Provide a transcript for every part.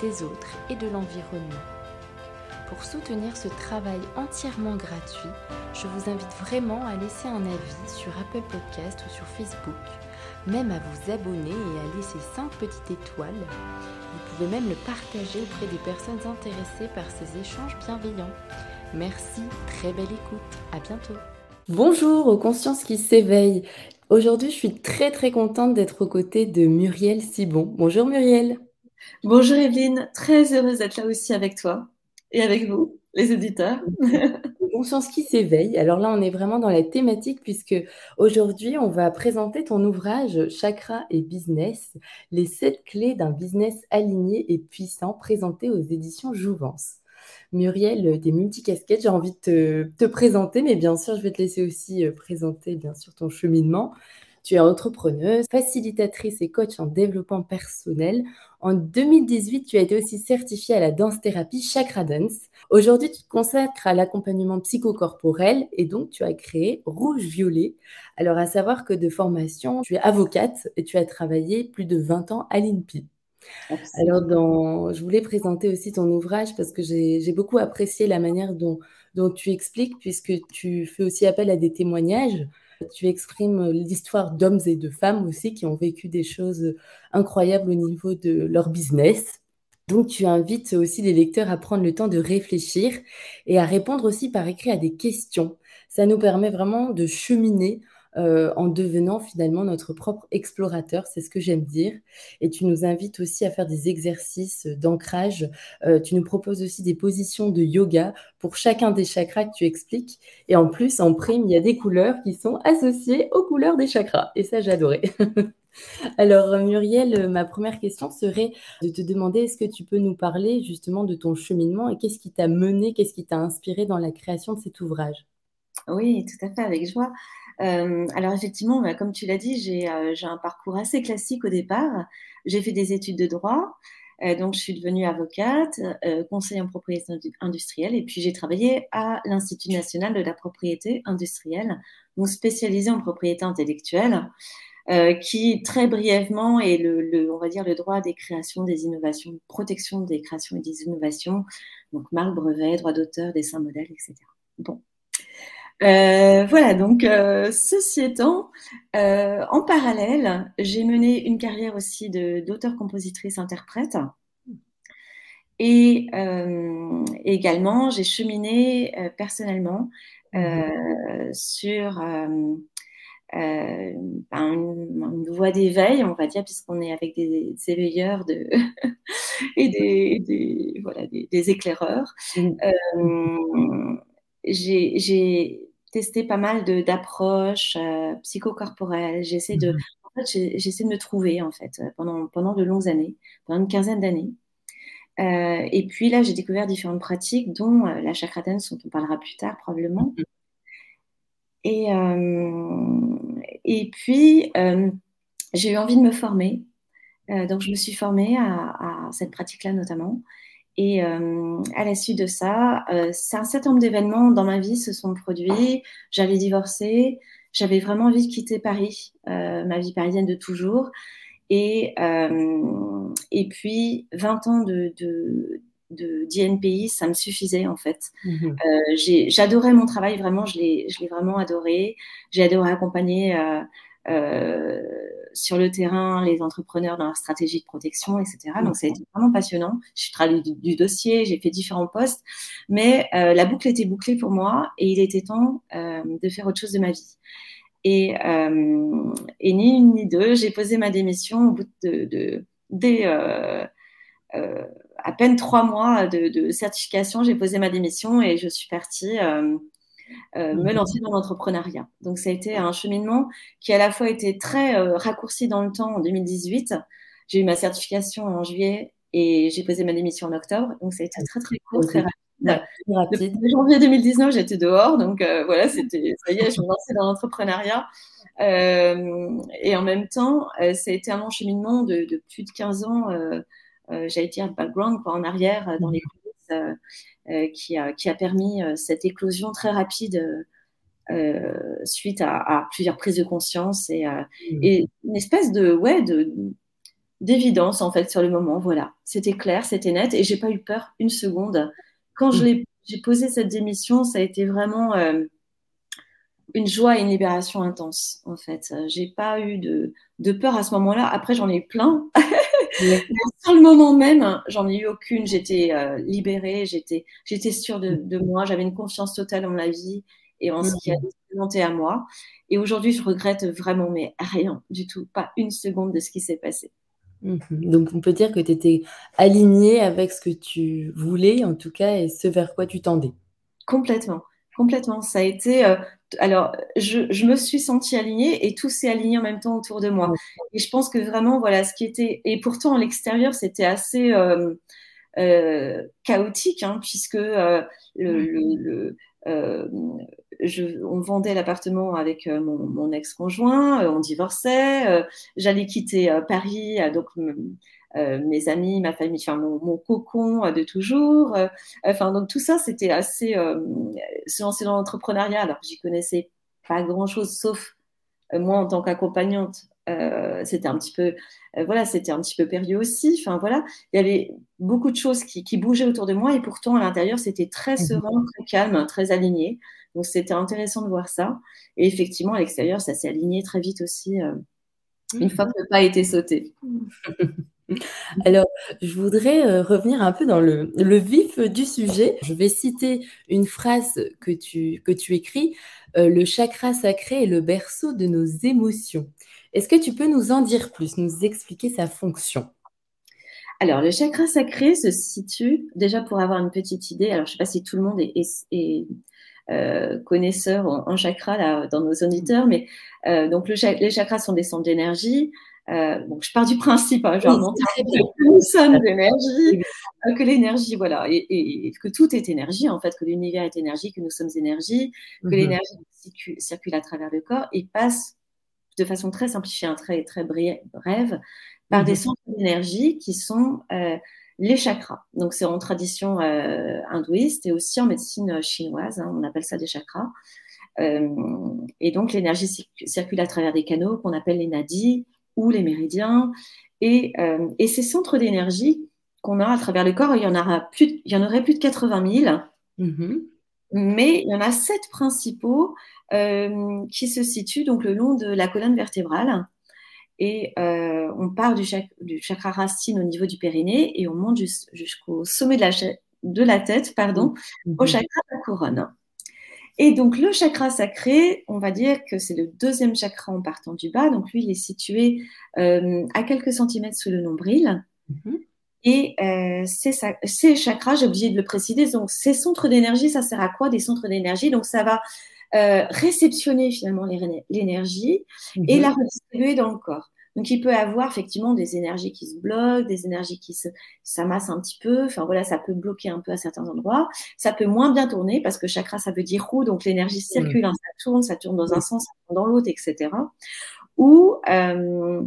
des autres et de l'environnement. Pour soutenir ce travail entièrement gratuit, je vous invite vraiment à laisser un avis sur Apple Podcast ou sur Facebook, même à vous abonner et à laisser 5 petites étoiles. Vous pouvez même le partager auprès des personnes intéressées par ces échanges bienveillants. Merci, très belle écoute, à bientôt. Bonjour aux consciences qui s'éveillent. Aujourd'hui, je suis très très contente d'être aux côtés de Muriel Sibon. Bonjour Muriel. Bonjour Evelyne, très heureuse d'être là aussi avec toi et avec vous, les auditeurs. Conscience qui s'éveille. Alors là, on est vraiment dans la thématique puisque aujourd'hui, on va présenter ton ouvrage Chakra et Business, les sept clés d'un business aligné et puissant présenté aux éditions Jouvence. Muriel, des multicasquettes, j'ai envie de te, te, présenter, mais bien sûr, je vais te laisser aussi euh, présenter bien sûr ton cheminement. Tu es entrepreneuse, facilitatrice et coach en développement personnel. En 2018, tu as été aussi certifiée à la danse-thérapie Chakra Dance. Aujourd'hui, tu te consacres à l'accompagnement psychocorporel et donc tu as créé Rouge Violet. Alors, à savoir que de formation, tu es avocate et tu as travaillé plus de 20 ans à l'INPI. Alors, dans... je voulais présenter aussi ton ouvrage parce que j'ai beaucoup apprécié la manière dont, dont tu expliques, puisque tu fais aussi appel à des témoignages. Tu exprimes l'histoire d'hommes et de femmes aussi qui ont vécu des choses incroyables au niveau de leur business. Donc, tu invites aussi les lecteurs à prendre le temps de réfléchir et à répondre aussi par écrit à des questions. Ça nous permet vraiment de cheminer euh, en devenant finalement notre propre explorateur, c'est ce que j'aime dire. Et tu nous invites aussi à faire des exercices d'ancrage. Euh, tu nous proposes aussi des positions de yoga pour chacun des chakras que tu expliques. Et en plus, en prime, il y a des couleurs qui sont associées aux couleurs des chakras. Et ça, j'adorais. Alors, Muriel, ma première question serait de te demander est-ce que tu peux nous parler justement de ton cheminement et qu'est-ce qui t'a mené, qu'est-ce qui t'a inspiré dans la création de cet ouvrage? Oui, tout à fait, avec joie. Euh, alors effectivement, bah, comme tu l'as dit, euh, j'ai un parcours assez classique au départ. J'ai fait des études de droit, euh, donc je suis devenue avocate, conseiller en propriété industrielle, et puis j'ai travaillé à l'Institut national de la propriété industrielle, donc spécialisée en propriété intellectuelle. qui très brièvement est le, on va dire le droit des créations, des innovations, protection des créations et des innovations, donc marque, brevet, droit d'auteur, dessin modèle, etc. Bon, euh, voilà, donc euh, ceci étant, euh, en parallèle, j'ai mené une carrière aussi d'auteur, compositrice, interprète. Et également, j'ai cheminé personnellement sur ben, une, voie d'éveil, on va dire, puisqu'on est avec des, éveilleurs de et des, voilà, des, éclaireurs. Mmh. j'ai testé pas mal d'approches euh, psychocorporelles. J'essaie de, mmh en fait, j'essaie de me trouver en fait pendant, pendant de longues années, pendant une quinzaine d'années. Euh, et puis là, j'ai découvert différentes pratiques, dont euh, la chakra dance, dont on parlera plus tard probablement. Mmh et, et puis, j'ai eu envie de me former. donc, je me suis formée à, à cette pratique-là notamment. Et euh, à la suite de ça, euh, un certain nombre d'événements dans ma vie se sont produits. J'avais divorcé, j'avais vraiment envie de quitter Paris, euh, ma vie parisienne de toujours. Et, et puis, 20 ans de, de, de d'INPI, ça me suffisait en fait. Mmh j'adorais mon travail, vraiment, je l'ai, je l'ai vraiment adoré. J'ai adoré accompagner euh, sur le terrain les entrepreneurs dans leur stratégie de protection, etc. Donc, ça a été vraiment passionnant. J'ai travaillé du, dossier, j'ai fait différents postes, mais euh, la boucle était bouclée pour moi et il était temps euh, de faire autre chose de ma vie. Et, et ni une ni deux, j'ai posé ma démission au bout de, de, à peine trois mois de, de certification, j'ai posé ma démission et je suis partie euh, me mhm. lancer dans l'entrepreneuriat. Donc ça a été un cheminement qui à la fois été très euh, raccourci dans le temps en 2018. J'ai eu ma certification en juillet et j'ai posé ma démission en octobre. Donc, ça a été très, très court, très rapide. Depuis janvier 2019, j'étais dehors. Donc, voilà, c'était, ça y est, je me lançais dans l'entrepreneuriat. et en même temps, ça a été un cheminement de, de, plus de 15 ans, j'allais dire background, quoi, en arrière, dans les coulisses, qui, a, qui a permis cette éclosion très rapide euh, suite à, plusieurs prises de conscience et, mmh. et, une espèce de ouais de d'évidence en fait sur le moment. Voilà, c'était clair, c'était net et j'ai pas eu peur une seconde. Quand je mmh. j'ai posé cette démission, ça a été vraiment euh, une joie et une libération intense en fait. J'ai pas eu de, de, peur à ce moment-là. Après, j'en ai eu plein. sur le moment même, j'en ai eu aucune. J'étais euh, libérée, j'étais j'étais sûre de, de moi, j'avais une confiance totale en la vie et en ce qui a été présenté à moi. Et aujourd'hui, je regrette vraiment, mais rien du tout, pas une seconde de ce qui s'est passé. Mhm. Donc, on peut dire que tu étais alignée avec ce que tu voulais, en tout cas, et ce vers quoi tu tendais. Complètement, complètement. Ça a été. Euh, alors, je, je, me suis sentie alignée et tout s'est aligné en même temps autour de moi. Et je pense que vraiment, voilà, ce qui était. Et pourtant, à l'extérieur, c'était assez. Euh, euh, chaotique, hein, puisque le, le, le je, on vendait l'appartement avec euh, mon, mon ex-conjoint, euh, on divorçait, j'allais quitter Paris, donc mes amis, ma famille, enfin mon, mon cocon de toujours. enfin donc tout ça c'était assez se lancer dans l'entrepreneuriat. Alors j'y connaissais pas grand chose sauf moi en tant qu'accompagnante. c'était un petit peu voilà c'était un petit peu perdu aussi enfin voilà il y avait beaucoup de choses qui, qui bougeaient autour de moi et pourtant à l'intérieur c'était très mmh serein très calme très aligné donc c'était intéressant de voir ça. Et effectivement, à l'extérieur, ça s'est aligné très vite aussi, euh, une fois que le pas a été sauté. Alors, je voudrais euh, revenir un peu dans le, vif du sujet. Je vais citer une phrase que tu, que tu écris. Euh, le chakra sacré est le berceau de nos émotions. Est-ce que tu peux nous en dire plus, nous expliquer sa fonction? Alors, le chakra sacré se situe, déjà pour avoir une petite idée, alors je ne sais pas si tout le monde est, euh, connaisseurs en, chakras là, dans nos auditeurs, mais donc le, les chakras sont des centres d'énergie. Euh, donc je pars du principe, hein, genre, que nous sommes d'énergie, euh, que l'énergie, voilà, et, et, que tout est énergie, en fait, que l'univers est énergie, que nous sommes énergie, que mhm. l'énergie circule, à travers le corps et passe de façon très simplifiée, un très très brève, par des mhm. centres d'énergie qui sont euh, les chakras. Donc, c'est en tradition hindouiste et aussi en médecine chinoise. Hein, on appelle ça des chakras. Et donc, l'énergie circule à travers des canaux qu'on appelle les nadis ou les méridiens. Et, euh, et ces centres d'énergie qu'on a à travers le corps, il y en, aura plus, il y en aurait plus de 80 000. Mm-hmm. Mais il y en a sept principaux qui se situent donc le long de la colonne vertébrale et euh, on part du, chakra racine au niveau du périnée et on monte jusqu'au sommet de la, de la, tête pardon, au mhm. chakra de la couronne. Et donc le chakra sacré, on va dire que c'est le deuxième chakra en partant du bas. Donc lui, il est situé euh, à quelques centimètres sous le nombril. Mhm. Et euh, ces, ces, chakras, j'ai oublié de le préciser, donc ces centres d'énergie, ça sert à quoi des centres d'énergie? Donc ça va euh, réceptionner finalement l'énergie et mhm. la redistribuer dans le corps. Donc, il peut avoir effectivement des énergies qui se bloquent, des énergies qui se, s'amassent un petit peu. Enfin, voilà, ça peut bloquer un peu à certains endroits. Ça peut moins bien tourner parce que chakra, ça veut dire roue. Donc, l'énergie circule, hein, ça tourne, ça tourne dans un sens, ça tourne dans l'autre, etc. Ou, euh,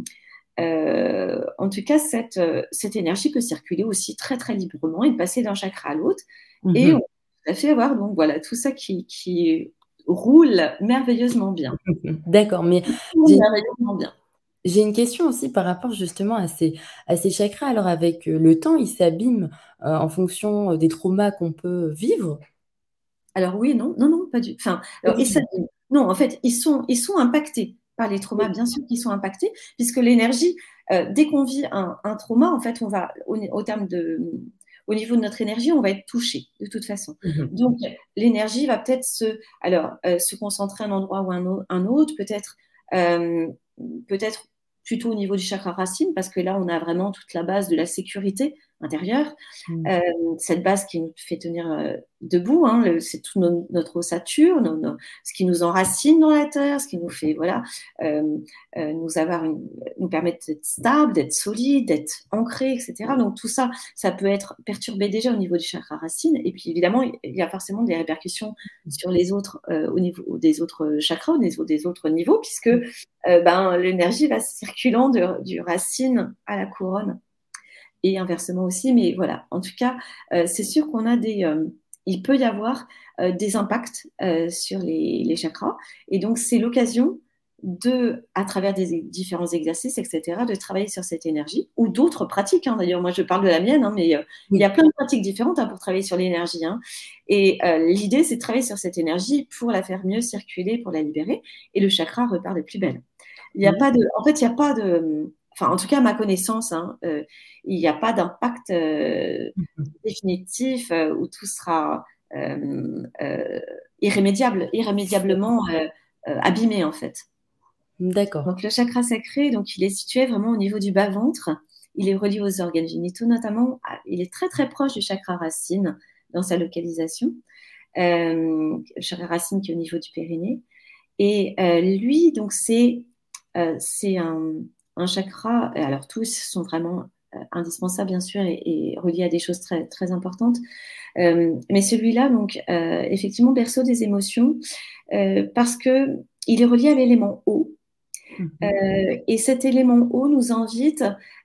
euh, en tout cas, cette, cette énergie peut circuler aussi très, très librement et passer d'un chakra à l'autre. Et mhm. on peut fait avoir, donc voilà, tout ça qui, qui roule merveilleusement bien. D'accord, mais j'ai une question aussi par rapport justement à ces, à ces chakras. Alors avec euh, le temps, ils s'abîment euh, en fonction euh, des traumas qu'on peut vivre? Alors oui, non, non, non, pas du Enfin, non, en fait, ils sont, ils sont impactés par les traumas, bien sûr qu'ils sont impactés, puisque l'énergie, dès qu'on vit un, trauma, en fait, on va, au terme de, au niveau de notre énergie, on va être touché de toute façon. Mhm. Donc, l'énergie va peut-être se, alors, euh, se concentrer à un endroit ou un, un autre, peut-être, euh, peut-être plutôt au niveau du chakra racine, parce que là, on a vraiment toute la base de la sécurité. Intérieure. Mmh. cette base qui nous fait tenir debout, hein, c'est tout notre ossature, ce qui nous enracine dans la terre, ce qui nous fait voilà, nous avoir nous permettre d'être stable, d'être solide, d'être ancré, etc. Donc tout ça, ça peut être perturbé déjà au niveau du chakra racine, et puis évidemment il y a forcément des répercussions sur les autres au niveau des autres chakras, au niveau des autres niveaux, puisque ben, l'énergie va circulant du racine à la couronne et inversement aussi. Mais voilà, en tout cas, euh, c'est sûr qu'on a des, euh, il peut y avoir euh, des impacts sur les, les, chakras. Et donc, c'est l'occasion de, à travers des différents exercices, etc., de travailler sur cette énergie ou d'autres pratiques. Hein. D'ailleurs, moi, je parle de la mienne, hein, mais il y a plein de pratiques différentes hein, pour travailler sur l'énergie. Et l'idée, c'est de travailler sur cette énergie pour la faire mieux circuler, pour la libérer. Et le chakra repart de plus belle. Il n'y a pas de, en fait, il n'y a pas de, enfin, en tout cas, à ma connaissance, hein, euh, il n'y a pas d'impact euh, mhm. définitif euh, où tout sera irrémédiable, irrémédiablement abîmé, en fait. D'accord. Donc, le chakra sacré, donc, il est situé vraiment au niveau du bas-ventre. Il est relié aux organes génitaux, notamment. Il est très, très proche du chakra racine dans sa localisation. le chakra racine qui est au niveau du périnée. Et lui, donc, c'est c'est un, un chakra, alors tous sont vraiment euh, indispensables bien sûr et, reliés à des choses très, très importantes. Euh, mais celui-là, donc, euh, effectivement, berceau des émotions, parce que il est relié à l'élément eau. Mhm. et cet élément eau nous invite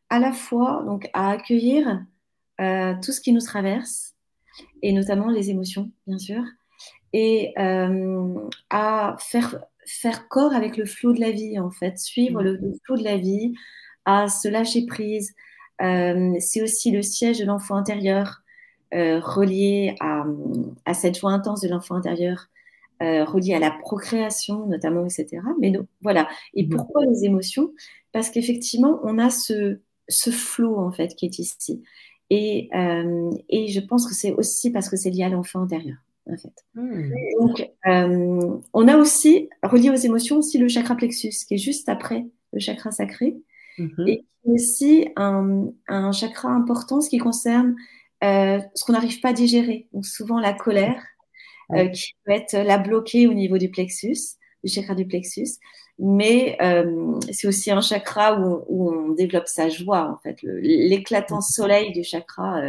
à la fois donc, à accueillir tout ce qui nous traverse, et notamment les émotions, bien sûr, et à faire faire corps avec le flot de la vie, en fait, suivre le, flot de la vie, à se lâcher prise. Euh, c'est aussi le siège de l'enfant intérieur, euh, relié à, à, cette joie intense de l'enfant intérieur, euh, relié à la procréation notamment, etc. Mais non, voilà. Et mmh. pourquoi les émotions? Parce qu'effectivement, on a ce, ce flot, en fait, qui est ici. Et, et je pense que c'est aussi parce que c'est lié à l'enfant intérieur en fait. Hmm. Donc, euh, on a aussi, relié aux émotions, aussi le chakra plexus, qui est juste après le chakra sacré, mhm. et qui est aussi un, chakra important, ce qui concerne euh, ce qu'on n'arrive pas à digérer. Donc, souvent la colère, euh, qui peut être la bloquée au niveau du plexus, du chakra du plexus. Mais c'est aussi un chakra où, où, on développe sa joie, en fait, l'éclatant soleil du chakra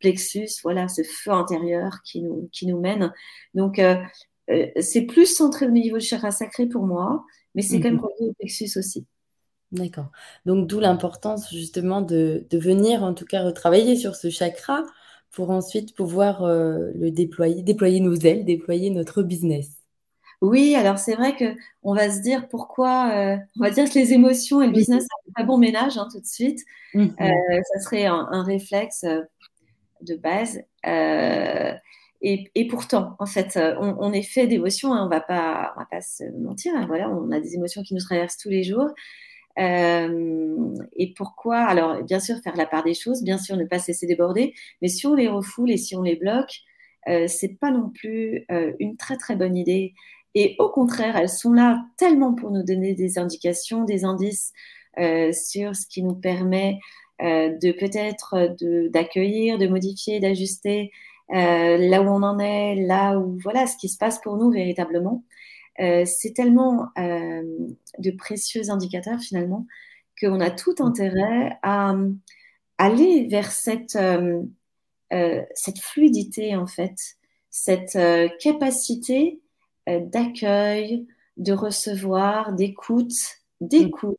plexus, voilà, ce feu intérieur qui nous, qui nous mène. Donc, euh, euh, c'est plus centré au niveau du chakra sacré pour moi, mais c'est quand même mhm. relié au plexus aussi. D'accord. Donc, d'où l'importance justement de, de, venir, en tout cas, retravailler sur ce chakra pour ensuite pouvoir euh, le déployer, déployer nos ailes, déployer notre business. Oui, alors c'est vrai que on va se dire pourquoi, on va dire que les émotions et le business, c'est pas bon ménage hein, tout de suite. Mhm. ça serait un, un réflexe de base. Euh, et, pourtant, en fait, on, est fait d'émotions, hein, on pas, va pas se mentir. Hein, voilà, on a des émotions qui nous traversent tous les jours. Euh, et pourquoi? Alors, bien sûr, faire la part des choses, bien sûr, ne pas cesser déborder, mais si on les refoule et si on les bloque, euh, c'est pas non plus euh, une très très bonne idée. Et au contraire, elles sont là tellement pour nous donner des indications, des indices sur ce qui nous permet euh, de peut-être d'accueillir, de, modifier, d'ajuster euh, là où on en est, là où voilà ce qui se passe pour nous véritablement. Euh, c'est tellement de précieux indicateurs finalement qu'on a tout intérêt à aller vers cette, cette fluidité en fait, cette capacité d'accueil, de recevoir, d'écoute, d'écoute.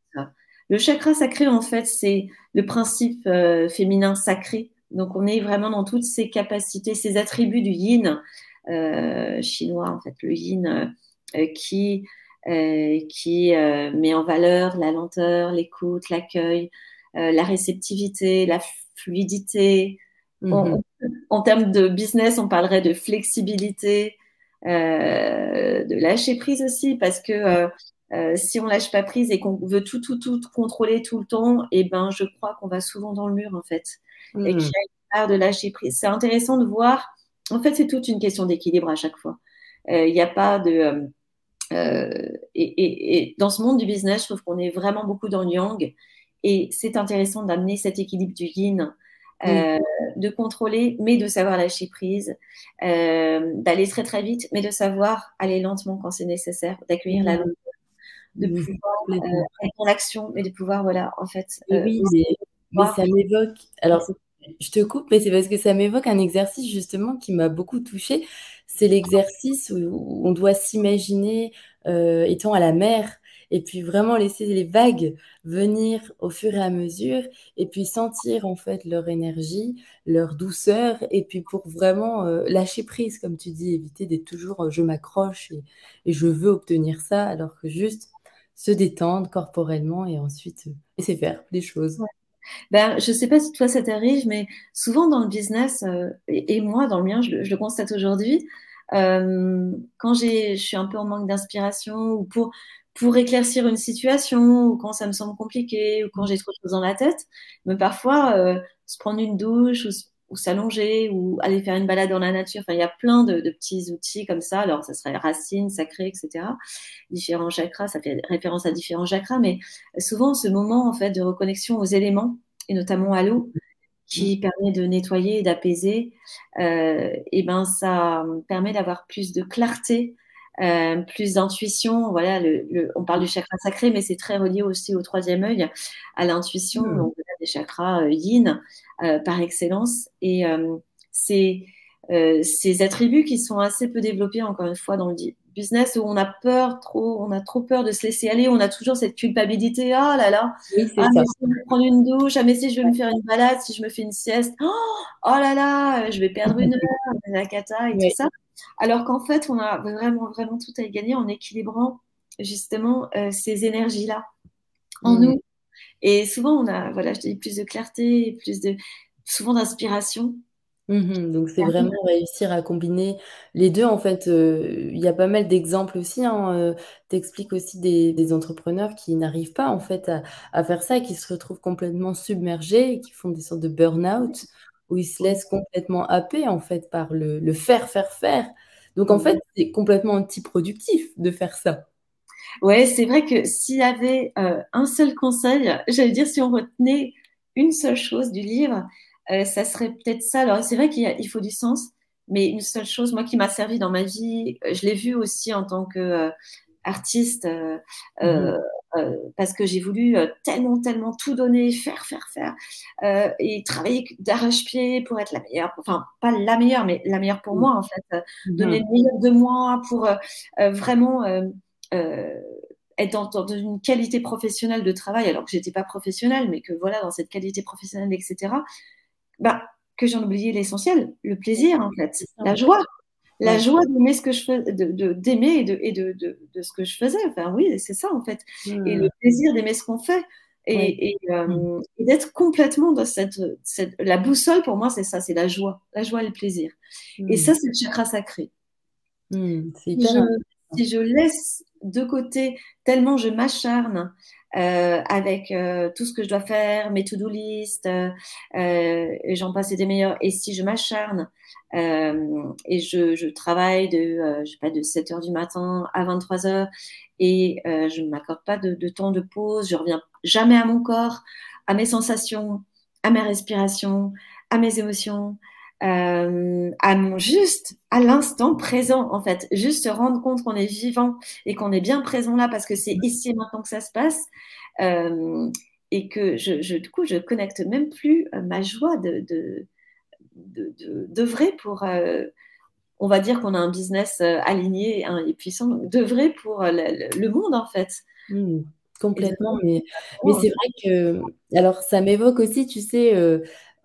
Le chakra sacré, en fait, c'est le principe euh, féminin sacré. Donc, on est vraiment dans toutes ces capacités, ces attributs du yin euh, chinois, en fait, le yin euh, qui, qui met en valeur la lenteur, l'écoute, l'accueil, la réceptivité, la fluidité. Mm-hmm. en termes de business, on parlerait de flexibilité, de lâcher prise aussi, parce que euh, si on lâche pas prise et qu'on veut tout, tout, tout contrôler tout le temps, et eh ben, je crois qu'on va souvent dans le mur, en fait. Et hmm. qu'il y a une part de lâcher prise. C'est intéressant de voir. En fait, c'est toute une question d'équilibre à chaque fois. Euh, il n'y a pas de. Euh, et, et, dans ce monde du business, je trouve qu'on est vraiment beaucoup dans le yang. Et c'est intéressant d'amener cet équilibre du yin euh, de contrôler, mais de savoir lâcher prise, d'aller très très vite, mais de savoir aller lentement quand c'est nécessaire, d'accueillir la longueur, de pouvoir euh, être en action, mais de pouvoir, voilà, en fait. oui, mais, ça m'évoque. Alors, je te coupe, mais c'est parce que ça m'évoque un exercice justement qui m'a beaucoup touchée. C'est l'exercice où on doit s'imaginer étant à la mer et puis vraiment laisser les vagues venir au fur et à mesure et puis sentir en fait leur énergie, leur douceur et puis pour vraiment euh, lâcher prise comme tu dis, éviter d'être toujours euh, je m'accroche et, je veux obtenir ça alors que juste se détendre corporellement et ensuite euh, laisser faire les choses. Ben, je ne sais pas si toi ça t'arrive, mais souvent dans le business, et, moi dans le mien, je, le constate aujourd'hui, quand je suis un peu en manque d'inspiration ou pour pour éclaircir une situation ou quand ça me semble compliqué ou quand j'ai trop de choses dans la tête. Mais parfois, euh, se prendre une douche ou, s'allonger ou aller faire une balade dans la nature. Enfin, il y a plein de, petits outils comme ça. Alors, ça serait racines, sacrées, etc. Différents chakras, ça fait référence à différents chakras. Mais souvent, ce moment, en fait, de reconnexion aux éléments et notamment à l'eau, qui permet de nettoyer et d'apaiser, euh, et ben ça permet d'avoir plus de clarté euh, plus d'intuition. Voilà, le, on parle du chakra sacré, mais c'est très relié aussi au troisième œil, à l'intuition, mmh. donc des chakras euh, yin euh, par excellence. Et c'est ces attributs qui sont assez peu développés, encore une fois, dans le business où on a peur trop, on a trop peur de se laisser aller, on a toujours cette culpabilité, ah là là, ah, mais si je vais prendre une douche, ah mais si je vais me faire une balade, si je me fais une sieste, oh, oh là là, je vais perdre une heure, la cata et tout ça. Alors qu'en fait, on a vraiment, vraiment tout à y gagner en équilibrant justement euh, ces énergies-là en mm. nous. Et souvent, on a, voilà, je dis plus de clarté, plus de, souvent d'inspiration. Mm-hmm. donc c'est vraiment réussir à combiner les deux. En fait, euh, il y a pas mal d'exemples aussi. Hein, euh, tu expliques aussi des, entrepreneurs qui n'arrivent pas en fait à, faire ça, qui se retrouvent complètement submergés, qui font des sortes de burn-out où ils se laissent complètement happer en fait par le, faire, faire, faire. Donc en fait, c'est complètement antiproductif de faire ça. Ouais, c'est vrai que s'il y avait euh, un seul conseil, j'allais dire si on retenait une seule chose du livre, euh, ça serait peut-être ça. Alors c'est vrai qu'il faut du sens, mais une seule chose, moi qui m'a servi dans ma vie, je l'ai vu aussi en tant que euh, artiste euh, euh, euh, parce que j'ai voulu tellement, tellement tout donner, faire, faire, faire et travailler d'arrache-pied pour être la meilleure, enfin pas la meilleure, mais la meilleure pour moi en fait, mhm. donner le meilleur de moi pour vraiment être dans, une qualité professionnelle de travail, alors que j'étais pas professionnelle, mais que voilà, dans cette qualité professionnelle, etc., bah, que j'en oubliais l'essentiel, le plaisir en fait, la joie la joie d'aimer ce que je fais, de, d'aimer et, de, et de, de, ce que je faisais. Enfin, oui, c'est ça en fait. Et le plaisir d'aimer ce qu'on fait. Et, euh, mm. et, d'être complètement dans cette, cette, La boussole, pour moi, c'est ça, c'est la joie. La joie et le plaisir. Et mm. ça, c'est le chakra sacré. Mm, si, je, laisse de côté, tellement je m'acharne euh, avec euh, tout ce que je dois faire, mes to-do list, et j'en passe des meilleurs. Et si je m'acharne euh, et je, je, travaille de, euh, je sais pas, de 7 heures du matin à 23 heures et euh, je ne m'accorde pas de, de, temps de pause. Je reviens jamais à mon corps, à mes sensations, à mes respirations, à mes émotions, euh, à mon juste, à l'instant présent en fait. Juste se rendre compte qu'on est vivant et qu'on est bien présent là parce que c'est ici et maintenant que ça se passe. Euh, et que je, je, du coup, je connecte même plus ma joie de, de de, vrai pour, euh, on va dire qu'on a un business euh, aligné et puissant, de vrai pour euh, le, monde en fait. Mmh, complètement, mais, mais c'est vrai que, alors ça m'évoque aussi, tu sais,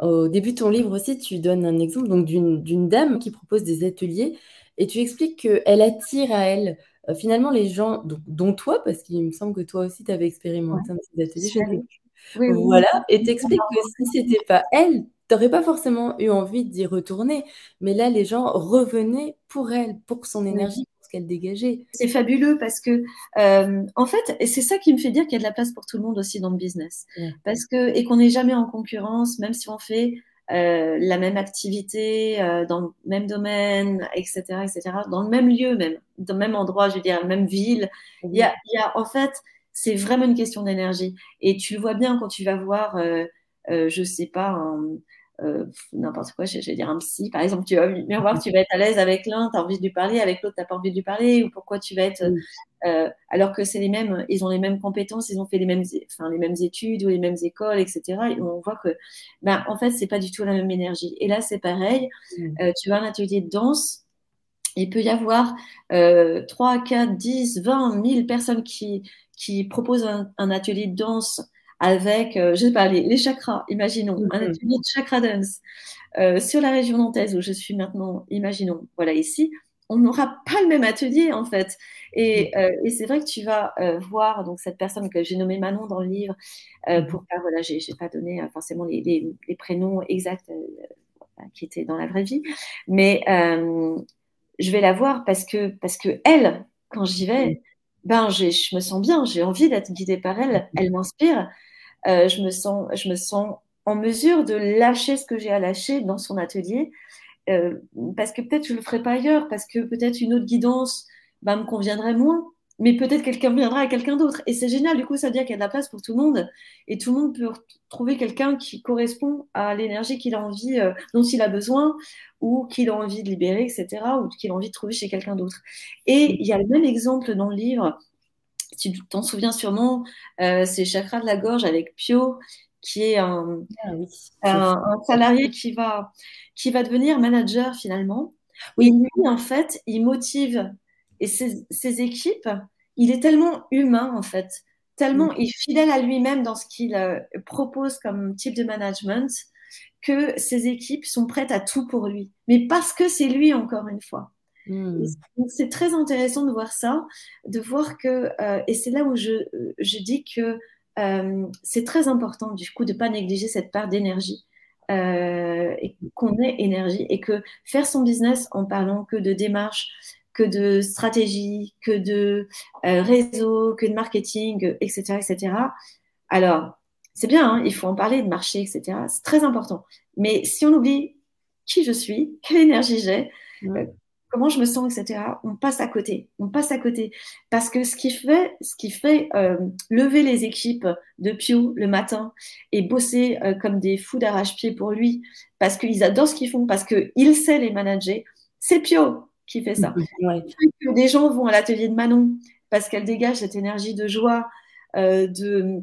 au début de ton livre aussi, tu donnes un exemple donc d'une dame qui propose des ateliers et tu expliques qu'elle attire à elle finalement les gens, dont, toi, parce qu'il me semble que toi aussi tu avais expérimenté un petit atelier. voilà, et t'expliques que si c'était pas elle, t'aurais pas forcément eu envie d'y retourner, mais là, les gens revenaient pour elle, pour son énergie, ce qu'elle dégageait. C'est fabuleux parce que, euh, en fait, c'est ça qui me fait dire qu'il y a de la place pour tout le monde aussi dans le business. Parce que, et qu'on n'est jamais en concurrence, même si on fait euh, la même activité, euh, dans le même domaine, etc., etc., dans le même lieu même, dans le même endroit, je veux dire, la même ville. Il, y a, il y a, en fait, c'est vraiment une question d'énergie. Et tu le vois bien quand tu vas voir, euh, je sais pas, un, n'importe quoi, je, vais dire un psy, par exemple, tu vas venir voir, tu vas être à l'aise avec l'un, tu as envie de lui parler, avec l'autre, tu n'as pas envie de lui parler, ou pourquoi tu vas être. alors que c'est les mêmes, ils ont les mêmes compétences, ils ont fait les mêmes, enfin, les mêmes études ou les mêmes écoles, etc. Et on voit que, ben, en fait, c'est pas du tout la même énergie. Et là, c'est pareil. tu as un atelier de danse, il peut y avoir euh, 3, 4, 10, 20, 1000 personnes qui, qui proposent un, atelier de danse avec, euh, je sais pas, les, chakras, imaginons, un mhm. atelier de chakra dance euh, sur la région nantaise où je suis maintenant, imaginons, voilà ici, on n'aura pas le même atelier en fait. Et, mhm. euh, et c'est vrai que tu vas voir donc cette personne que j'ai nommée Manon dans le livre, mhm. pour pas, voilà, j'ai pas donné forcément les, les, les prénoms exacts qui étaient dans la vraie vie, mais je vais la voir parce que, parce que elle, quand j'y vais, ben, je me sens bien, j'ai envie d'être guidée par elle, elle m'inspire. Euh, je, me sens, je me sens en mesure de lâcher ce que j'ai à lâcher dans son atelier, euh, parce que peut-être je ne le ferai pas ailleurs, parce que peut-être une autre guidance ben, me conviendrait moins mais peut-être quelqu'un viendra à quelqu'un d'autre. Et c'est génial, du coup, ça veut dire qu'il y a de la place pour tout le monde. Et tout le monde peut trouver quelqu'un qui correspond à l'énergie qu'il a envie, euh, dont il a besoin, ou qu'il a envie de libérer, etc., ou qu'il a envie de trouver chez quelqu'un d'autre. Et il y a le même exemple dans le livre, tu t'en souviens sûrement, euh, c'est Chakra de la gorge avec Pio, qui est un, ah un, salarié qui va, qui va devenir manager finalement. Oui, lui, en fait, il motive et ses, équipes, il est tellement humain en fait, tellement mm. fidèle à lui-même dans ce qu'il euh, propose comme type de management que ses équipes sont prêtes à tout pour lui. Mais parce que c'est lui encore une fois. Mm. C'est très intéressant de voir ça, de voir que, euh, et c'est là où je, je dis que euh, c'est très important du coup de ne pas négliger cette part d'énergie. et qu'on ait énergie et que faire son business en parlant que de démarches, que de stratégie, que de euh, réseau, que de marketing, etc. etc. Alors, c'est bien, hein, il faut en parler de marché, etc. C'est très important. Mais si on oublie qui je suis, quelle énergie j'ai, euh, comment je me sens, etc., on passe à côté. On passe à côté. Parce que ce qui fait, ce qui fait euh, lever les équipes de Pio le matin et bosser comme des fous d'arrache-pied pour lui, parce qu'ils adorent ce qu'ils font, parce qu'il sait les manager, c'est Pio qui fait ça. Des gens vont à l'atelier de Manon parce qu'elle dégage cette énergie de joie, euh, de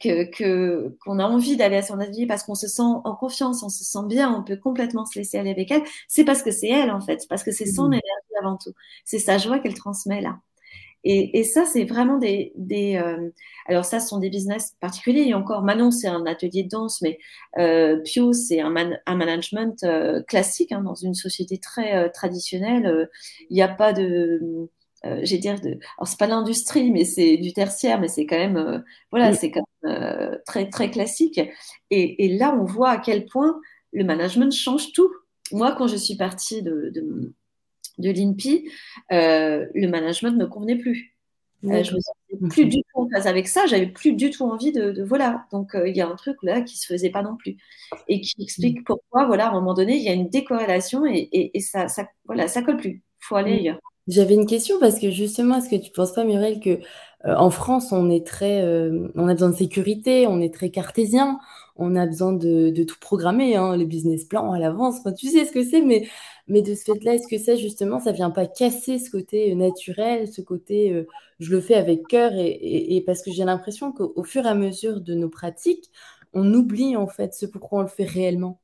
que qu'on a envie d'aller à son atelier parce qu'on se sent en confiance, on se sent bien, on peut complètement se laisser aller avec elle. C'est parce que c'est elle en fait, parce que c'est son mm. énergie avant tout. C'est sa joie qu'elle transmet là. Et, ça, c'est vraiment des. Euh, alors, ça, ce sont des business particuliers. Et encore, Manon, c'est un atelier de danse, mais euh, Pio, c'est un, management euh, classique hein, dans une société très traditionnelle. Il n'y a pas de. J'ai dire de. Alors, c'est pas l'industrie, mais c'est du tertiaire, mais c'est quand même. voilà, c'est quand même très, très classique. Et, là, on voit à quel point le management change tout. Moi, quand je suis partie de de l'INPI, euh, le management ne me convenait plus. Euh, je me sentais plus du tout en phase avec ça, j'avais plus du tout envie de, voilà. Donc euh, il y a un truc là qui se faisait pas non plus et qui explique pourquoi voilà à un moment donné il y a une décorrélation et, ça, ça voilà ça colle plus. Faut aller ailleurs. J'avais une question parce que justement, est-ce que tu penses pas, Muriel, que en France, on est très, on a besoin de sécurité, on est très cartésien, on a besoin de, tout programmer, hein, les business plans à l'avance. tu sais ce que c'est, mais mais de ce fait-là, est-ce que ça, justement, ça vient pas casser ce côté euh, naturel, ce côté euh, je le fais avec cœur et, parce que j'ai l'impression qu'au fur et à mesure de nos pratiques, on oublie en fait ce pourquoi on le fait réellement?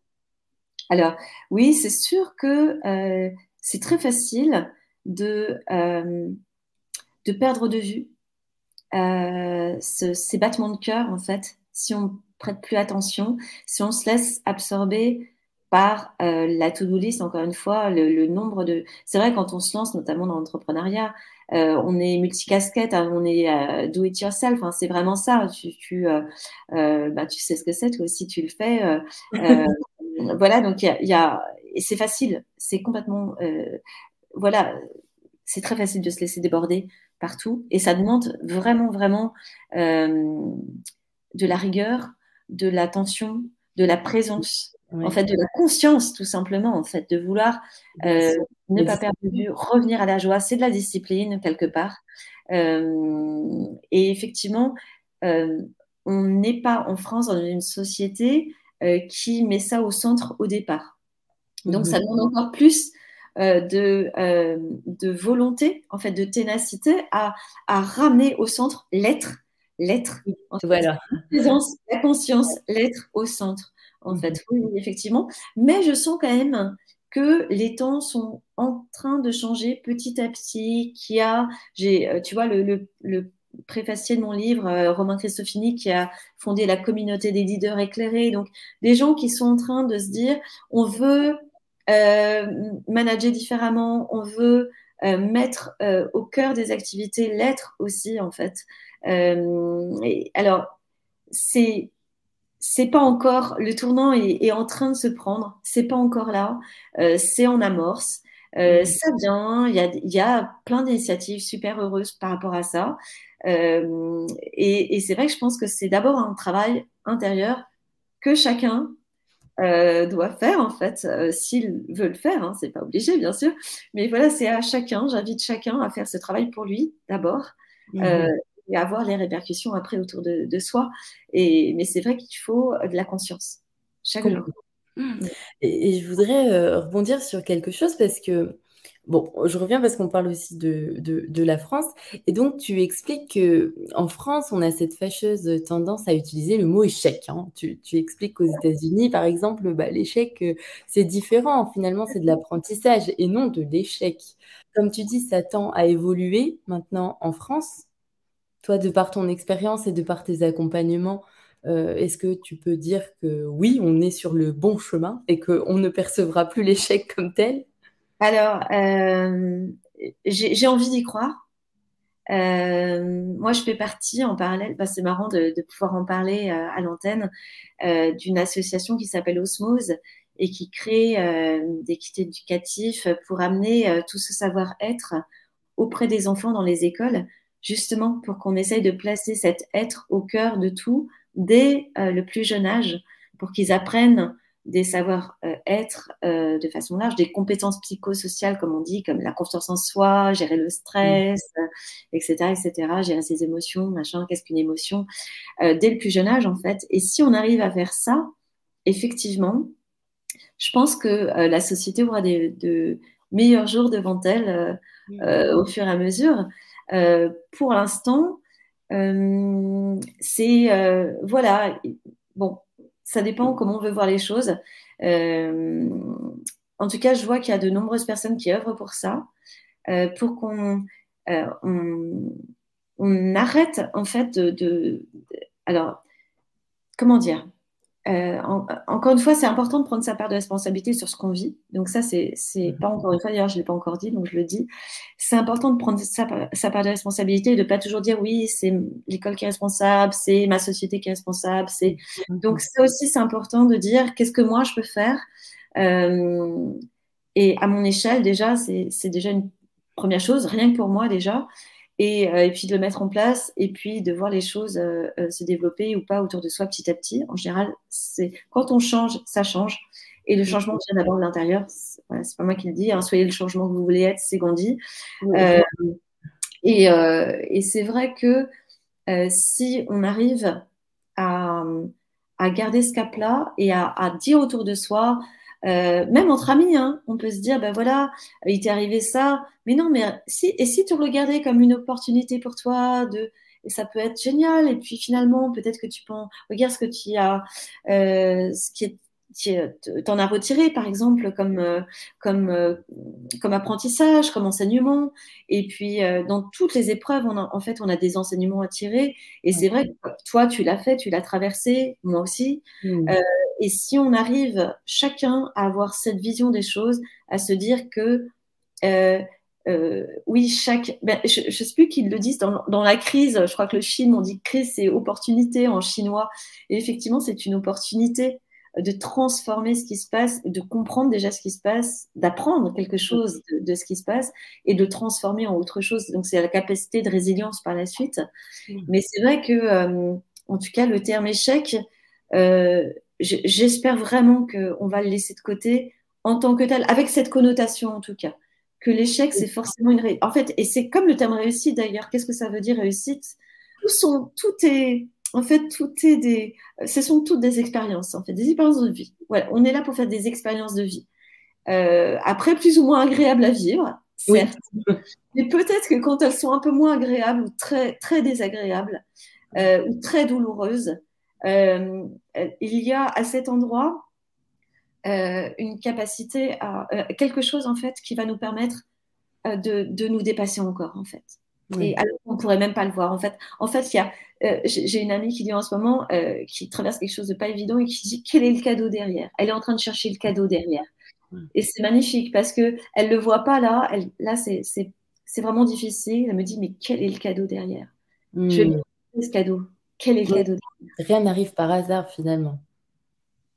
Alors, oui, c'est sûr que euh, c'est très facile de, de perdre de vue ces battements de cœur, en fait, si on prête plus attention, si on se laisse absorber par euh, la to-do list, encore une fois, le, nombre de... C'est vrai, quand on se lance, notamment dans l'entrepreneuriat, euh, on est multicasquette, hein, on est euh, do it yourself, hein, c'est vraiment ça. Tu, tu, bah, tu sais ce que c'est, toi aussi tu le fais. voilà, donc il y a, c'est facile, c'est complètement, voilà, c'est très facile de se laisser déborder partout, et ça demande vraiment, vraiment de la rigueur, de l'attention, de la présence en fait, de la conscience, tout simplement, en fait, de vouloir euh, ne pas perdre de vue, revenir à la joie, c'est de la discipline, quelque part. Euh, et effectivement, euh, on n'est pas en France dans une société qui met ça au centre au départ. Donc, ça mhm. demande encore plus de, de, volonté, en fait, de ténacité à, à ramener au centre l'être, l'être, voilà. la conscience, l'être au centre, en fait. Mhm. Oui, effectivement. Mais je sens quand même que les temps sont en train de changer petit à petit, qu'il y a, j'ai, euh, tu vois, le, le, le préfacier de mon livre, euh, Romain Christofini, qui a fondé la communauté des leaders éclairés. Donc, des gens qui sont en train de se dire, on veut euh, manager différemment, on veut euh, mettre euh, au cœur des activités l'être aussi, en fait. Et, alors, c'est c'est pas encore le tournant est, en train de se prendre, c'est pas encore là, euh, c'est en amorce. Euh, ça vient, il y a, y a, plein d'initiatives super heureuses par rapport à ça. Euh, et, et c'est vrai que je pense que c'est d'abord un travail intérieur que chacun euh, doit faire en fait, euh, s'il veut le faire. Hein, c'est pas obligé bien sûr, mais voilà, c'est à chacun. J'invite chacun à faire ce travail pour lui d'abord. Mmh et avoir les répercussions après autour de, soi. Et, mais c'est vrai qu'il faut de la conscience chaque jour. Et, je voudrais euh, rebondir sur quelque chose parce que, bon, je reviens parce qu'on parle aussi de, de, la France. Et donc, tu expliques qu'en France, on a cette fâcheuse tendance à utiliser le mot échec. Hein. Tu, tu, expliques qu'aux États-Unis, par exemple, bah, l'échec, euh, c'est différent. Finalement, c'est de l'apprentissage et non de l'échec. Comme tu dis, ça tend à évoluer maintenant en France. Toi, de par ton expérience et de par tes accompagnements, euh, est-ce que tu peux dire que oui, on est sur le bon chemin et qu'on ne percevra plus l'échec comme tel? Alors, euh, j'ai envie d'y croire. Euh, moi, je fais partie en parallèle, bah, c'est marrant de, pouvoir en parler à l'antenne, d'une association qui s'appelle Osmose et qui crée des kits éducatifs pour amener tout ce savoir-être auprès des enfants dans les écoles justement pour qu'on essaye de placer cet être au cœur de tout dès euh, le plus jeune âge, pour qu'ils apprennent des savoir-être euh, de façon large, des compétences psychosociales, comme on dit, comme la confiance en soi, gérer le stress, etc., mm. etc., gérer ses émotions, machin, qu'est-ce qu'une émotion, euh, dès le plus jeune âge, en fait. Et si on arrive à faire ça, effectivement, je pense que la société aura des, de meilleurs jours devant elle au fur et à mesure. Euh, pour l'instant, euh, c'est euh, voilà, bon, ça dépend comment on veut voir les choses. en tout cas, je vois qu'il y a de nombreuses personnes qui œuvrent pour ça, pour qu'on on, arrête en fait de alors comment dire? Euh, encore une fois, c'est important de prendre sa part de responsabilité sur ce qu'on vit. Donc ça, c'est mhm. pas encore une fois, d'ailleurs, je l'ai pas encore dit, donc je le dis. C'est important de prendre sa, sa, part de responsabilité et de pas toujours dire oui, c'est l'école qui est responsable, c'est ma société qui est responsable. C'est mhm. donc ça aussi, c'est important de dire qu'est-ce que moi je peux faire. Euh, et à mon échelle, déjà, c'est déjà une première chose, rien que pour moi déjà. Euh, et, puis de le mettre en place et puis de voir les choses euh, euh, se développer ou pas autour de soi petit à petit. En général, c'est quand on change, ça change. Et le changement vient d'abord de l'intérieur. C'est voilà, pas moi qui le dis. Hein. soyez le changement que vous voulez être, c'est Gandhi. et, et c'est vrai que si on arrive à, à garder ce cap-là et à, à, dire autour de soi, euh, même entre amis, hein, on peut se dire, ben voilà, il t'est arrivé ça, mais non, mais si, et si tu regardais comme une opportunité pour toi, de, et ça peut être génial, et puis finalement, peut-être que tu peux, regarde ce que tu as, euh, ce qui est t'en as retiré, par exemple, comme, euh, comme, euh, comme apprentissage, comme enseignement. Et puis, euh, dans toutes les épreuves, on en fait, on a des enseignements à tirer. Et c'est vrai que toi, tu l'as fait, tu l'as traversé, moi aussi. Mmh. et si on arrive chacun à avoir cette vision des choses, à se dire que oui, chaque. Ben, je ne sais plus qu'ils le disent dans, dans, la crise. Je crois que le film, on dit crise, c'est opportunité en chinois. Et effectivement, c'est une opportunité de transformer ce qui se passe, de comprendre déjà ce qui se passe, d'apprendre quelque chose de, ce qui se passe et de transformer en autre chose. Donc c'est la capacité de résilience par la suite. Mais c'est vrai que, euh, en tout cas, le terme échec, euh, j'espère vraiment qu'on va le laisser de côté en tant que tel, avec cette connotation en tout cas, que l'échec c'est forcément une réussite. En fait, et c'est comme le terme réussite d'ailleurs. Qu'est-ce que ça veut dire réussite? Tout, tout est en fait, tout est des, ce sont toutes des expériences, en fait, des expériences de vie. Voilà, on est là pour faire des expériences de vie. Euh, après, plus ou moins agréables à vivre, certes. Mais peut-être que quand elles sont un peu moins agréables ou très, très désagréables euh, ou très douloureuses, euh, il y a à cet endroit une capacité à quelque chose en fait qui va nous permettre de, de, nous dépasser encore en fait. Et alors on pourrait même pas le voir. En fait, en fait, il y a, euh, j'ai une amie qui dit en ce moment, euh, qui traverse quelque chose de pas évident et qui dit quel est le cadeau derrière? Elle est en train de chercher le cadeau derrière. Et c'est magnifique parce que elle le voit pas là. Elle, là, c'est vraiment difficile. Elle me dit mais quel est le cadeau derrière? Je vais hmm. me ce cadeau. Quel est le cadeau derrière? Rien n'arrive par hasard finalement.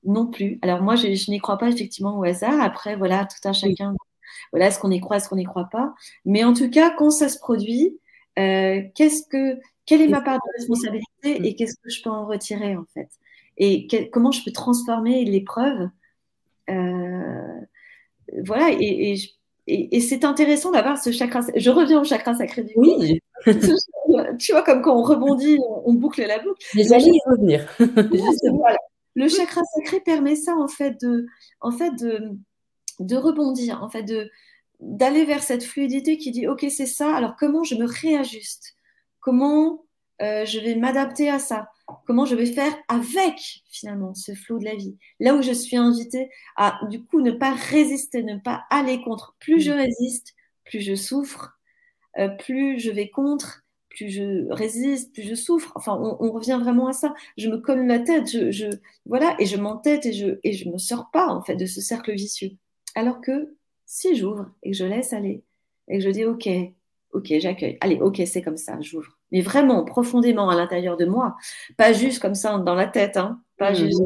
Non plus. Alors moi, je, n'y crois pas effectivement au hasard. Après, voilà, tout un chacun. Voilà, est-ce qu'on y croit, est-ce qu'on n'y croit pas. Mais en tout cas, quand ça se produit, euh, qu'est-ce que, quelle est ma part de responsabilité et qu'est-ce que je peux en retirer en fait? Et comment je peux transformer l'épreuve? Euh, Voilà, et, et, c'est intéressant d'avoir ce chakra. Je reviens au chakra sacré du Oui. tu vois, comme quand on rebondit, on, boucle la boucle. Mais j'allais y revenir. Le chakra sacré permet ça en fait de, en fait de, de rebondir, en fait de, d'aller vers cette fluidité qui dit ok c'est ça alors comment je me réajuste? Comment euh, je vais m'adapter à ça? Comment je vais faire avec finalement ce flot de la vie? Là où je suis invitée à du coup ne pas résister ne pas aller contre plus je résiste plus je souffre euh, plus je vais contre plus je résiste, plus je souffre. Enfin, on, revient vraiment à ça. Je me colle la tête, je, voilà, et je m'entête et je et je me sors pas en fait de ce cercle vicieux. Alors que si j'ouvre et que je laisse aller et que je dis OK, OK, j'accueille. Allez, OK, c'est comme ça, j'ouvre. Mais vraiment profondément à l'intérieur de moi, pas juste comme ça dans la tête, hein, pas mmh. juste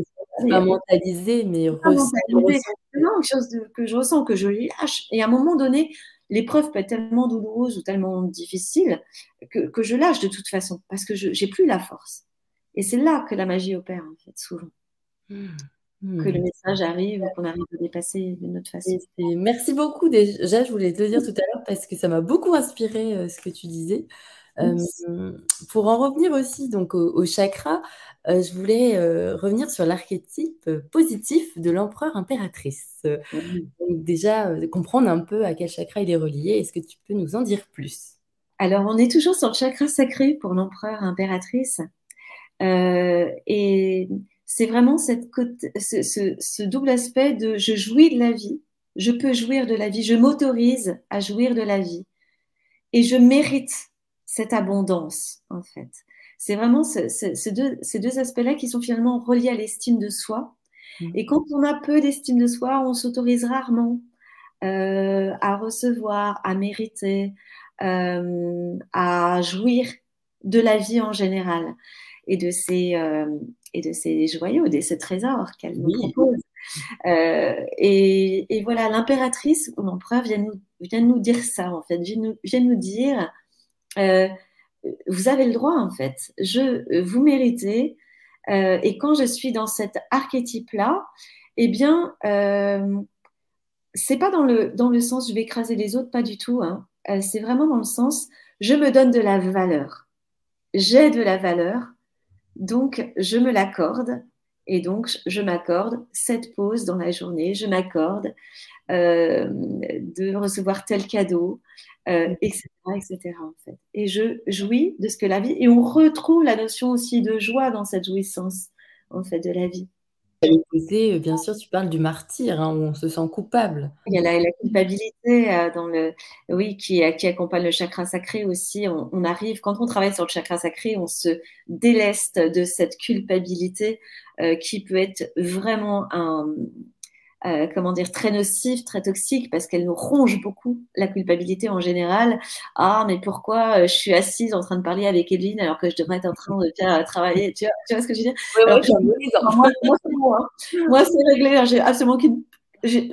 pas mentaliser, mais quelque chose que je ressens, que je lâche. Et à un moment donné, l'épreuve peut être tellement douloureuse ou tellement difficile que, que je lâche de toute façon, parce que je n'ai plus la force. Et c'est là que la magie opère, en fait, souvent. Mmh que le hmm. message arrive, qu'on arrive à dépasser de notre façon. merci beaucoup déjà, je voulais te le dire tout à l'heure parce que ça m'a beaucoup inspiré euh, ce que tu disais. Euh, pour en revenir aussi donc au, chakra, euh, je voulais revenir sur l'archétype positif de l'empereur impératrice. Donc déjà comprendre un peu à quel chakra il est relié. Est-ce que tu peux nous en dire plus? Alors on est toujours sur le chakra sacré pour l'empereur impératrice. et c'est vraiment cette ce, double aspect de je jouis de la vie, je peux jouir de la vie, je m'autorise à jouir de la vie et je mérite cette abondance en fait. C'est vraiment ces deux, aspects-là qui sont finalement reliés à l'estime de soi. Mmh. Et quand on a peu d'estime de soi, on s'autorise rarement euh, à recevoir, à mériter, euh, à jouir de la vie en général et de ces, euh, et de ces joyaux, de ces trésors qu'elle nous propose. Euh, et, voilà, l'impératrice ou l'empereur vient nous, vient nous dire ça, en fait, vient nous, vient nous dire, euh, vous avez le droit, en fait, je, vous méritez. Euh, et quand je suis dans cet archétype-là, eh bien, c'est pas dans le, dans le sens je vais écraser les autres, pas du tout. Hein. c'est vraiment dans le sens je me donne de la valeur. J'ai de la valeur donc, je me l'accorde et donc je m'accorde cette pause dans la journée, je m'accorde euh, de recevoir tel cadeau, etc., euh, etc. En fait. Et je jouis de ce que la vie, et on retrouve la notion aussi de joie dans cette jouissance en fait de la vie. Euh, bien sûr, tu parles du martyr, hein, où on se sent coupable. Il y a la, culpabilité euh, dans le, oui, qui, qui, accompagne le chakra sacré aussi. On, arrive, quand on travaille sur le chakra sacré, on se déleste de cette culpabilité euh, qui peut être vraiment un, euh, comment dire, très nocive, très toxique, parce qu'elle nous ronge beaucoup, la culpabilité en général. Ah, mais pourquoi euh, je suis assise en train de parler avec Evelyne alors que je devrais être en train de faire travailler tu vois, tu vois, ce que je veux dire? Moi, moi c'est réglé, hein, j'ai absolument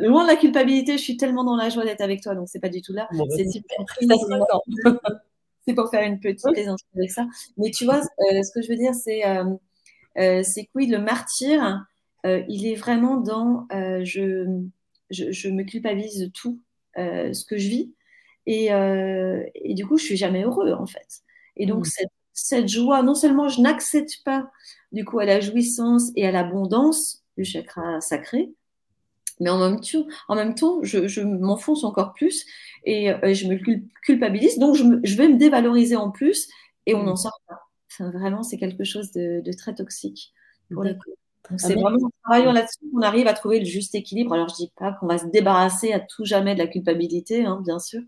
loin de la culpabilité, je suis tellement dans la joie d'être avec toi, donc c'est pas du tout là. Bah, c'est C'est pour faire une petite plaisanterie avec ça. Mais tu vois, euh, ce que je veux dire, c'est c'est que oui, le martyr, euh, il est vraiment dans euh, je, je, me culpabilise de tout euh, ce que je vis et, et, du coup je suis jamais heureux en fait. Et donc mm. cette joie, non seulement je n'accède pas du coup à la jouissance et à l'abondance du chakra sacré, mais en même temps, en même temps je, m'enfonce encore plus et, je me culpabilise, donc je, vais me dévaloriser en plus et on n'en mm. sort pas. vraiment, c'est quelque chose de, très toxique pour le coup. Donc c'est vraiment en travaillant là-dessus qu'on arrive à trouver le juste équilibre. Alors je dis pas qu'on va se débarrasser à tout jamais de la culpabilité, hein, bien sûr,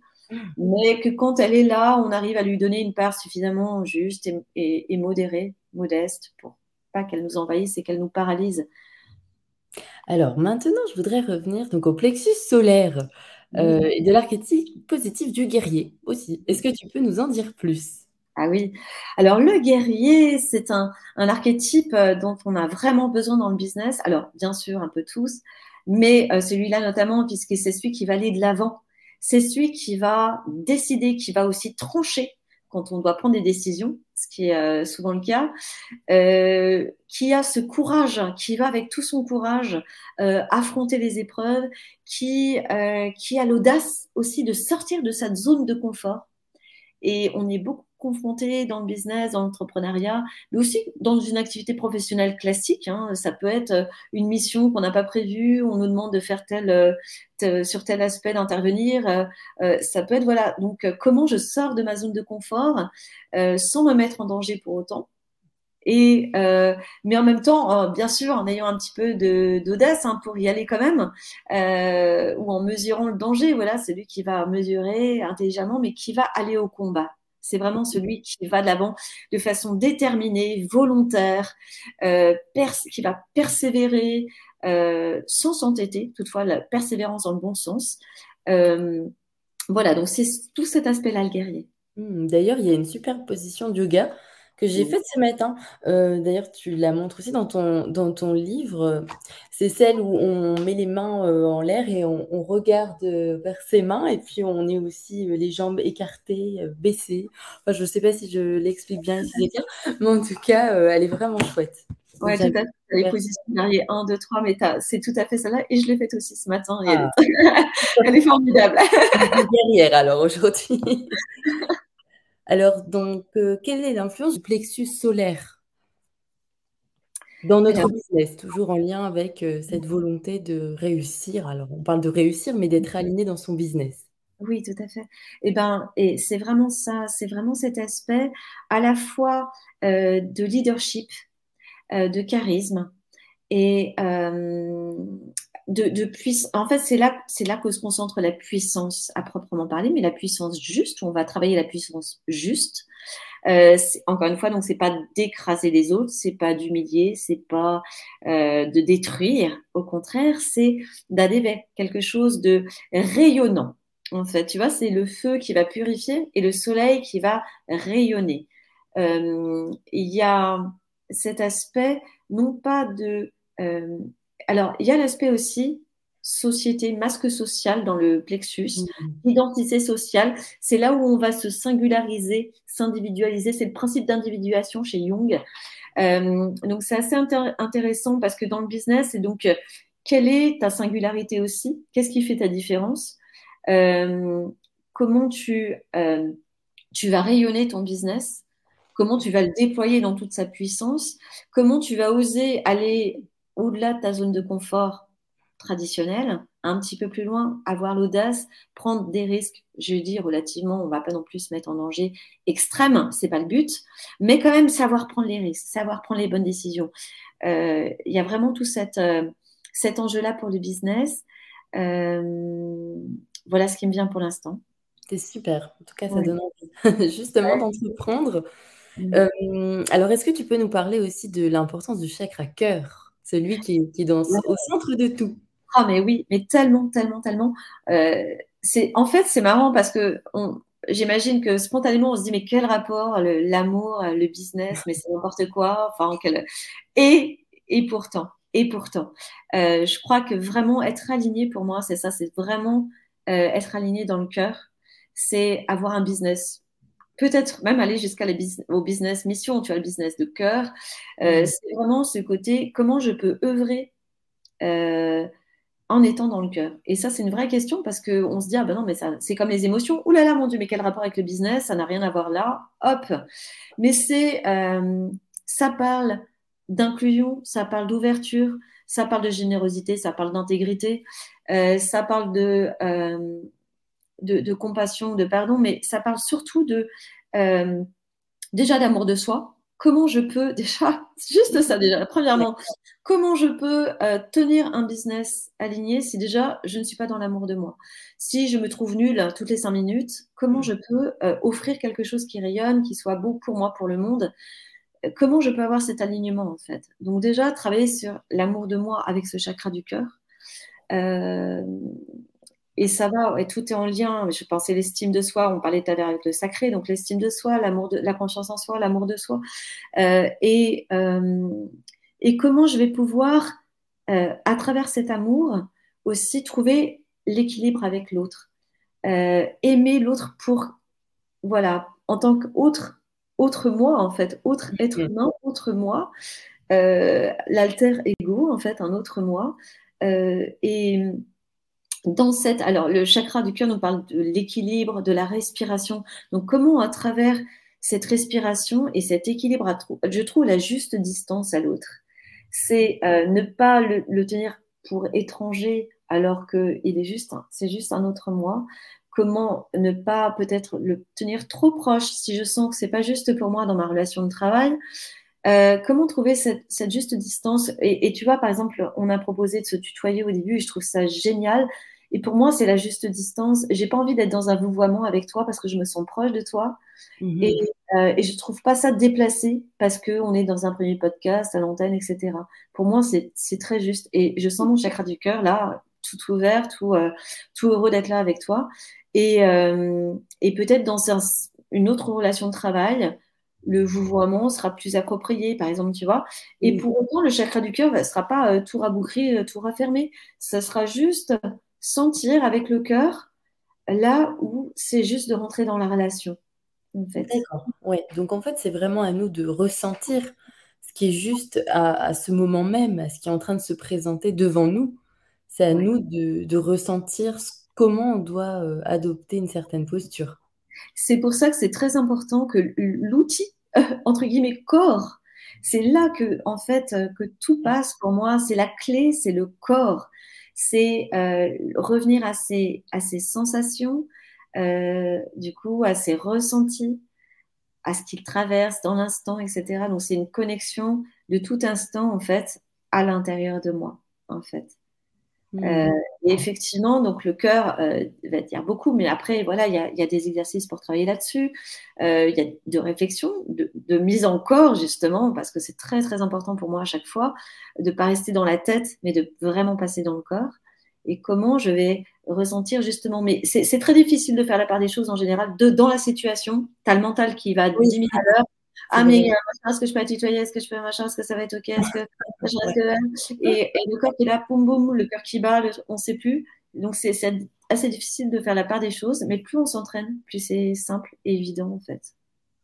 mais que quand elle est là, on arrive à lui donner une part suffisamment juste et, modérée, modeste, pour pas qu'elle nous envahisse et qu'elle nous paralyse. Alors maintenant, je voudrais revenir donc au plexus solaire euh, et de l'archétype positif du guerrier aussi. Est-ce que tu peux nous en dire plus? Ah oui. Alors le guerrier, c'est un, archétype euh, dont on a vraiment besoin dans le business. Alors bien sûr, un peu tous, mais euh, celui-là notamment, puisque c'est celui qui va aller de l'avant. C'est celui qui va décider, qui va aussi trancher quand on doit prendre des décisions, ce qui est euh, souvent le cas, qui a ce courage, qui va avec tout son courage affronter les épreuves, qui, qui a l'audace aussi de sortir de sa zone de confort. Et on est beaucoup confronté dans le business, dans l'entrepreneuriat, mais aussi dans une activité professionnelle classique. Hein. Ça peut être euh, une mission qu'on n'a pas prévue, on nous demande de faire tel, euh, sur tel aspect d'intervenir. Euh, ça peut être, voilà, donc comment je sors de ma zone de confort sans me mettre en danger pour autant. Et, mais en même temps, bien sûr, en ayant un petit peu d'audace hein, pour y aller quand même, ou en mesurant le danger, voilà, c'est lui qui va mesurer intelligemment, mais qui va aller au combat. C'est vraiment celui qui va de l'avant de façon déterminée, volontaire, euh, qui va persévérer euh, sans s'entêter, toutefois la persévérance dans le bon sens. Euh, voilà, donc c'est tout cet aspect-là, le guerrier. Hmm, d'ailleurs, il y a une super position de yoga que j'ai faite ce matin. Euh, d'ailleurs, tu la montres aussi dans ton, dans ton livre. C'est celle où on met les mains euh, en l'air et on, regarde euh, vers ses mains et puis on est aussi les jambes écartées, baissées. Enfin, je ne sais pas si je l'explique bien, mais en tout cas, elle est vraiment chouette. Oui, tout à fait. Les positions derrière 1, 2, 3, mais c'est tout à fait celle-là. Et je l'ai faite aussi ce matin. Ah. elle, est... formidable. Derrière, alors, aujourd'hui. Alors, donc, euh, quelle est l'influence du plexus solaire dans notre business, toujours en lien avec euh, cette volonté de réussir Alors, on parle de réussir, mais d'être aligné dans son business. Oui, tout à fait. Et eh ben, et c'est vraiment ça, c'est vraiment cet aspect à la fois euh, de leadership, de charisme et de, puissance. En fait, c'est là, c'est là que se concentre la puissance à proprement parler, mais la puissance juste, on va travailler la puissance juste. Euh, encore une fois, donc c'est pas d'écraser les autres, c'est pas d'humilier, c'est pas euh, de détruire. Au contraire, c'est d'aller vers quelque chose de rayonnant. En fait, tu vois, c'est le feu qui va purifier et le soleil qui va rayonner. Euh, il y a cet aspect, non pas de euh, alors, il y a l'aspect aussi société, masque social dans le plexus, mm-hmm. identité sociale. C'est là où on va se singulariser, s'individualiser. C'est le principe d'individuation chez Jung. Euh, donc, c'est assez intéressant parce que dans le business, c'est donc quelle est ta singularité aussi? Qu'est-ce qui fait ta différence? Euh, Comment tu, euh, tu vas rayonner ton business? Comment tu vas le déployer dans toute sa puissance? Comment tu vas oser aller au-delà de ta zone de confort traditionnelle, un petit peu plus loin, avoir l'audace, prendre des risques, je dis relativement, on va pas non plus se mettre en danger extrême, c'est pas le but, mais quand même savoir prendre les risques, savoir prendre les bonnes décisions. Euh, il y a vraiment tout cette, euh, cet enjeu-là pour le business. Euh, voilà ce qui me vient pour l'instant. C'est super. En tout cas, ça donne envie justement d'entreprendre. Mmh. alors, est-ce que tu peux nous parler aussi de l'importance du chakra cœur? Celui qui, qui est au centre de tout. Ah, mais oui, mais tellement, tellement, tellement. Euh, c'est, en fait, c'est marrant parce que j'imagine que spontanément, on se dit, mais quel rapport, l'amour, le, business, mais c'est n'importe quoi. Enfin, quel... et, et pourtant, et pourtant, euh, je crois que vraiment être aligné pour moi, c'est ça, c'est vraiment euh, être aligné dans le cœur, c'est avoir un business peut-être même aller jusqu'à au business mission, tu vois, le business de cœur. Euh, mm. C'est vraiment ce côté, comment je peux œuvrer euh, en étant dans le cœur Et ça, c'est une vraie question parce qu'on se dit, ah ben non, mais ça, c'est comme les émotions. Ouh là là, mon Dieu, mais quel rapport avec le business? Ça n'a rien à voir là. Hop. Mais c'est, euh, ça parle d'inclusion, ça parle d'ouverture, ça parle de générosité, ça parle d'intégrité, ça parle de, de, compassion, de pardon, mais ça parle surtout de déjà d'amour de soi, comment je peux déjà, juste ça déjà, premièrement, comment je peux euh, tenir un business aligné si déjà je ne suis pas dans l'amour de moi? Si je me trouve nulle toutes les cinq minutes, comment je peux euh, offrir quelque chose qui rayonne, qui soit beau pour moi, pour le monde? Comment je peux avoir cet alignement en fait? Donc déjà, travailler sur l'amour de moi avec ce chakra du cœur. Et ça va, et tout est en lien. Je pensais l'estime de soi, on parlait tout à l'heure avec le sacré, donc l'estime de soi, l'amour de la confiance en soi, l'amour de soi. Euh, et, euh, et comment je vais pouvoir, euh, à travers cet amour, aussi trouver l'équilibre avec l'autre? aimer l'autre pour, voilà, en tant qu'autre, autre moi, en fait, autre être humain, autre moi, l'alter ego, en fait, un autre moi. et dans cette, alors le chakra du cœur nous parle de l'équilibre, de la respiration. Donc comment à travers cette respiration et cet équilibre, je trouve la juste distance à l'autre. C'est euh, ne pas le, tenir pour étranger alors que il est juste, c'est juste un autre moi. Comment ne pas peut-être le tenir trop proche si je sens que c'est pas juste pour moi dans ma relation de travail. Euh, comment trouver cette, cette juste distance? Et, et, tu vois, par exemple, on a proposé de se tutoyer au début et je trouve ça génial. Et pour moi, c'est la juste distance. J'ai pas envie d'être dans un vouvoiement avec toi parce que je me sens proche de toi. Mhm. Et, euh, et, je trouve pas ça déplacé parce qu'on est dans un premier podcast, à l'antenne, etc. Pour moi, c'est très juste. Et je sens mon chakra du cœur là, tout ouvert, tout, euh, tout heureux d'être là avec toi. Et, euh, et peut-être dans une autre relation de travail, le vouvoiement sera plus approprié, par exemple, tu vois. Et pour autant, le chakra du cœur ne sera pas euh, tout raboucré, tout raffermé. Ça sera juste sentir avec le cœur là où c'est juste de rentrer dans la relation. En fait. D'accord. Ouais. Donc en fait, c'est vraiment à nous de ressentir ce qui est juste à, ce moment même, à ce qui est en train de se présenter devant nous. C'est à nous de, ressentir comment on doit euh, adopter une certaine posture. C'est pour ça que c'est très important que l'outil, entre guillemets, corps, c'est là que, en fait, euh, que tout passe pour moi. C'est la clé, c'est le corps c'est euh, revenir à ces sensations, euh, du coup, à ces ressentis, à ce qu'ils traversent dans l'instant, etc. Donc, c'est une connexion de tout instant, en fait, à l'intérieur de moi, en fait. Mmh. Euh, et effectivement, donc le cœur euh, va dire beaucoup, mais après, voilà, il y a, y a, des exercices pour travailler là-dessus. Euh, il y a de réflexion, de, de, mise en corps, justement, parce que c'est très, très important pour moi à chaque fois de ne pas rester dans la tête, mais de vraiment passer dans le corps. Et comment je vais ressentir, justement. Mais c'est très difficile de faire la part des choses en général. De, dans la situation, tu as le mental qui va 10 000 à l'heure ah, mais est-ce que je peux tutoyer? Est-ce que je peux machin? Est-ce que ça va être OK? Est-ce que, et, et, le corps qui est là, boum, boum, le cœur qui bat, on ne sait plus. Donc, c'est assez difficile de faire la part des choses, mais plus on s'entraîne, plus c'est simple et évident, en fait.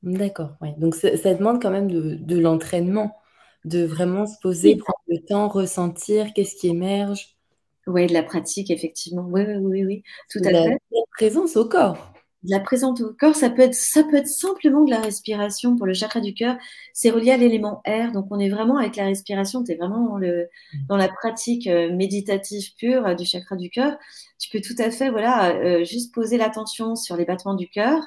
D'accord, oui. Donc, ça, demande quand même de, de l'entraînement, de vraiment se poser, prendre le temps, ressentir qu'est-ce qui émerge. Oui, de la pratique, effectivement. Oui, oui, oui, oui, tout à fait. La présence au corps de la présence au corps, ça peut être, ça peut être simplement de la respiration pour le chakra du cœur. C'est relié à l'élément air, donc on est vraiment avec la respiration. Tu es vraiment dans, le, mmh. dans la pratique euh, méditative pure euh, du chakra du cœur. Tu peux tout à fait, voilà, euh, juste poser l'attention sur les battements du cœur